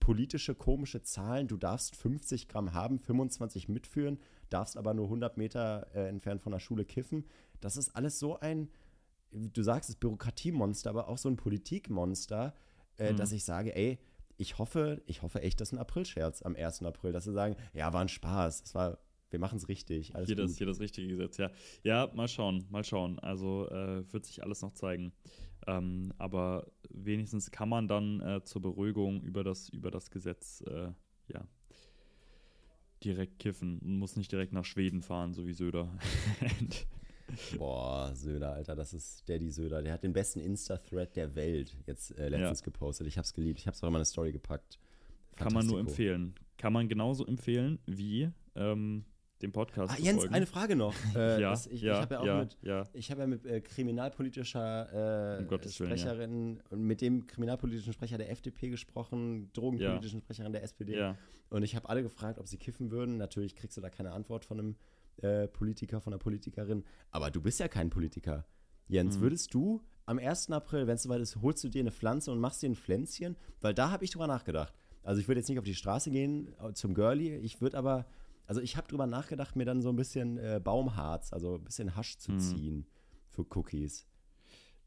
B: politische, komische Zahlen. Du darfst 50 Gramm haben, 25 mitführen, darfst aber nur 100 Meter äh, entfernt von der Schule kiffen. Das ist alles so ein, wie du sagst, es Bürokratiemonster, aber auch so ein Politikmonster, äh,
C: Mhm.
B: dass ich sage, ey, ich hoffe, ich hoffe echt, das ist ein Aprilscherz am 1. April, dass sie sagen, ja, war ein Spaß, das war, wir machen es richtig, alles
C: Hier
B: gut.
C: das, hier das richtige Gesetz, ja. Ja, mal schauen, mal schauen. Also äh, wird sich alles noch zeigen. Ähm, aber wenigstens kann man dann äh, zur Beruhigung über das, über das Gesetz äh, ja, direkt kiffen und muss nicht direkt nach Schweden fahren, so wie Söder. (laughs)
B: Boah, Söder, Alter, das ist Daddy Söder. Der hat den besten Insta-Thread der Welt jetzt äh, letztens gepostet. Ich hab's geliebt. Ich hab's auch in meine Story gepackt.
C: kann man nur empfehlen. Kann man genauso empfehlen wie ähm, den Podcast.
B: Ah, Jens,
C: folgen.
B: eine Frage noch. (laughs) Äh,
C: ja,
B: das, ich
C: ja,
B: ich habe ja auch
C: ja,
B: mit,
C: ja.
B: ich habe ja mit äh, kriminalpolitischer äh,
C: Um.
B: Sprecherin und mit dem kriminalpolitischen Sprecher der FDP gesprochen, drogenpolitischen Sprecherin der SPD. Und ich habe alle gefragt, ob sie kiffen würden. Natürlich kriegst du da keine Antwort von einem äh, Politiker, von einer Politikerin. Aber du bist ja kein Politiker. Jens,
C: Mhm.
B: würdest du am 1. April, wenn es soweit ist, holst du dir eine Pflanze und machst dir ein Pflänzchen? Weil da habe ich drüber nachgedacht. Also ich würde jetzt nicht auf die Straße gehen äh, zum Girlie. Ich würde aber, also ich habe drüber nachgedacht, mir dann so ein bisschen äh, Baumharz, also ein bisschen Hasch zu
C: Mhm.
B: ziehen für Cookies.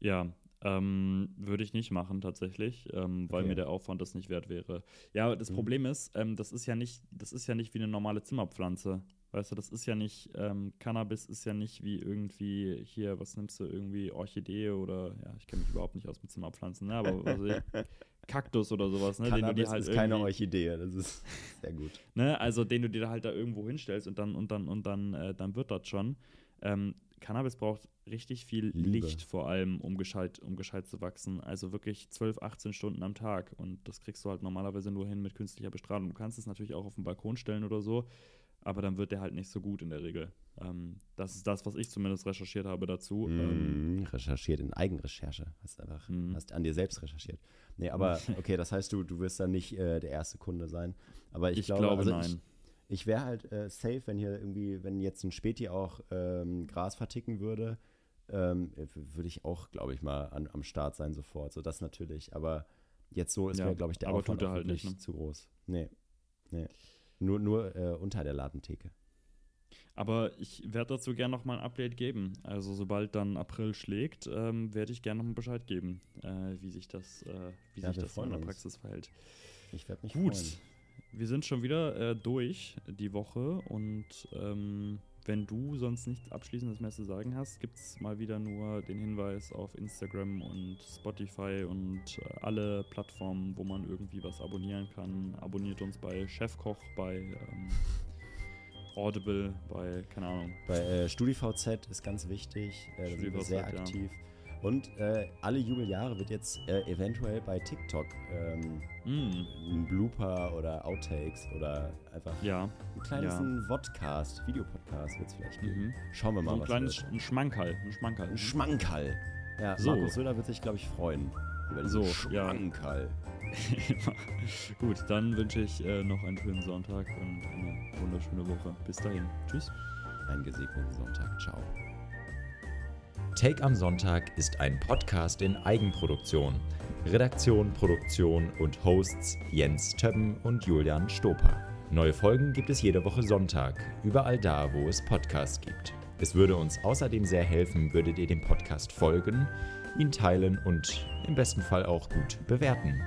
C: Ja, ähm, würde ich nicht machen tatsächlich, ähm, weil
B: Okay.
C: mir der Aufwand das nicht wert wäre. Ja, das
B: Mhm.
C: Problem ist, ähm, das ist ja nicht, das ist ja nicht wie eine normale Zimmerpflanze. Weißt du, das ist ja nicht, ähm, Cannabis ist ja nicht wie irgendwie hier, was nimmst du, irgendwie Orchidee oder, ja, ich kenne mich überhaupt nicht aus mit Zimmerpflanzen, ne, aber was ich, (laughs) Kaktus oder sowas, ne, den du dir
B: Cannabis
C: halt
B: ist keine Orchidee, das ist (laughs) sehr gut.
C: ne, also den du dir halt da irgendwo hinstellst und dann und dann und dann äh, dann wird das schon. Ähm, Cannabis braucht richtig viel
B: Liebe.
C: Licht vor allem, um gescheit, um gescheit zu wachsen. Also wirklich 12, 18 Stunden am Tag. Und das kriegst du halt normalerweise nur hin mit künstlicher Bestrahlung. Du kannst es natürlich auch auf den Balkon stellen oder so, aber dann wird der halt nicht so gut in der Regel. Ähm, das ist das, was ich zumindest recherchiert habe dazu. Ähm,
B: Mm, recherchiert in Eigenrecherche. Hast einfach,
C: Mhm.
B: hast an dir selbst recherchiert. Nee, aber (laughs) okay, das heißt, du, du wirst dann nicht äh, der erste Kunde sein. Aber ich,
C: ich,
B: glaube,
C: glaube,
B: also
C: nein.
B: ich, ich wäre halt äh, safe, wenn hier irgendwie, wenn jetzt ein Späti auch ähm, Gras verticken würde, ähm, würde ich auch, glaube ich, mal an, am Start sein sofort. So das natürlich. Aber jetzt so ist
C: Ja,
B: mir, glaube ich, der
C: aber
B: Aufwand
C: tut er halt nicht, ne?
B: zu groß. Nee. Nee. Nur, nur äh, unter der Ladentheke.
C: Aber ich werde dazu gerne nochmal ein Update geben. Also sobald dann April schlägt, ähm, werde ich gerne nochmal Bescheid geben, äh, wie sich das, äh, wie
B: Ja,
C: sich das in der
B: uns.
C: Praxis verhält.
B: Ich werde mich
C: Gut,
B: freuen.
C: wir sind schon wieder äh, durch die Woche und ähm, wenn du sonst nichts Abschließendes mehr zu sagen hast, gibt es mal wieder nur den Hinweis auf Instagram und Spotify und äh, alle Plattformen, wo man irgendwie was abonnieren kann. Abonniert uns bei Chefkoch, bei ähm, Audible, bei, keine Ahnung,
B: Bei äh, StudiVZ ist ganz wichtig, äh, da sind wir sehr
C: ja.
B: Und äh, alle Jubeljahre wird jetzt äh, eventuell bei TikTok ähm,
C: Mm,
B: ein Blooper oder Outtakes oder einfach
C: ja,
B: ein kleines
C: ja.
B: Vodcast, Videopodcast wird es vielleicht geben.
C: mhm.
B: Schauen wir
C: so
B: mal,
C: ein
B: was
C: kleines
B: wird.
C: ein Schmankerl, ein Schmankerl.
B: Ein Schmankerl. Ja,
C: So.
B: Markus Söder wird sich, glaube ich, freuen. Über
C: So,
B: diesen
C: ja.
B: Schmankerl. (laughs)
C: Gut, dann wünsche ich äh, noch einen schönen Sonntag und eine wunderschöne Woche. Bis dahin. Tschüss.
B: Einen gesegneten Sonntag. Ciao.
F: Take am Sonntag ist ein Podcast in Eigenproduktion. Redaktion, Produktion und Hosts Jens Többen und Julian Stoper. Neue Folgen gibt es jede Woche Sonntag, überall da, wo es Podcasts gibt. Es würde uns außerdem sehr helfen, würdet ihr dem Podcast folgen, ihn teilen und im besten Fall auch gut bewerten.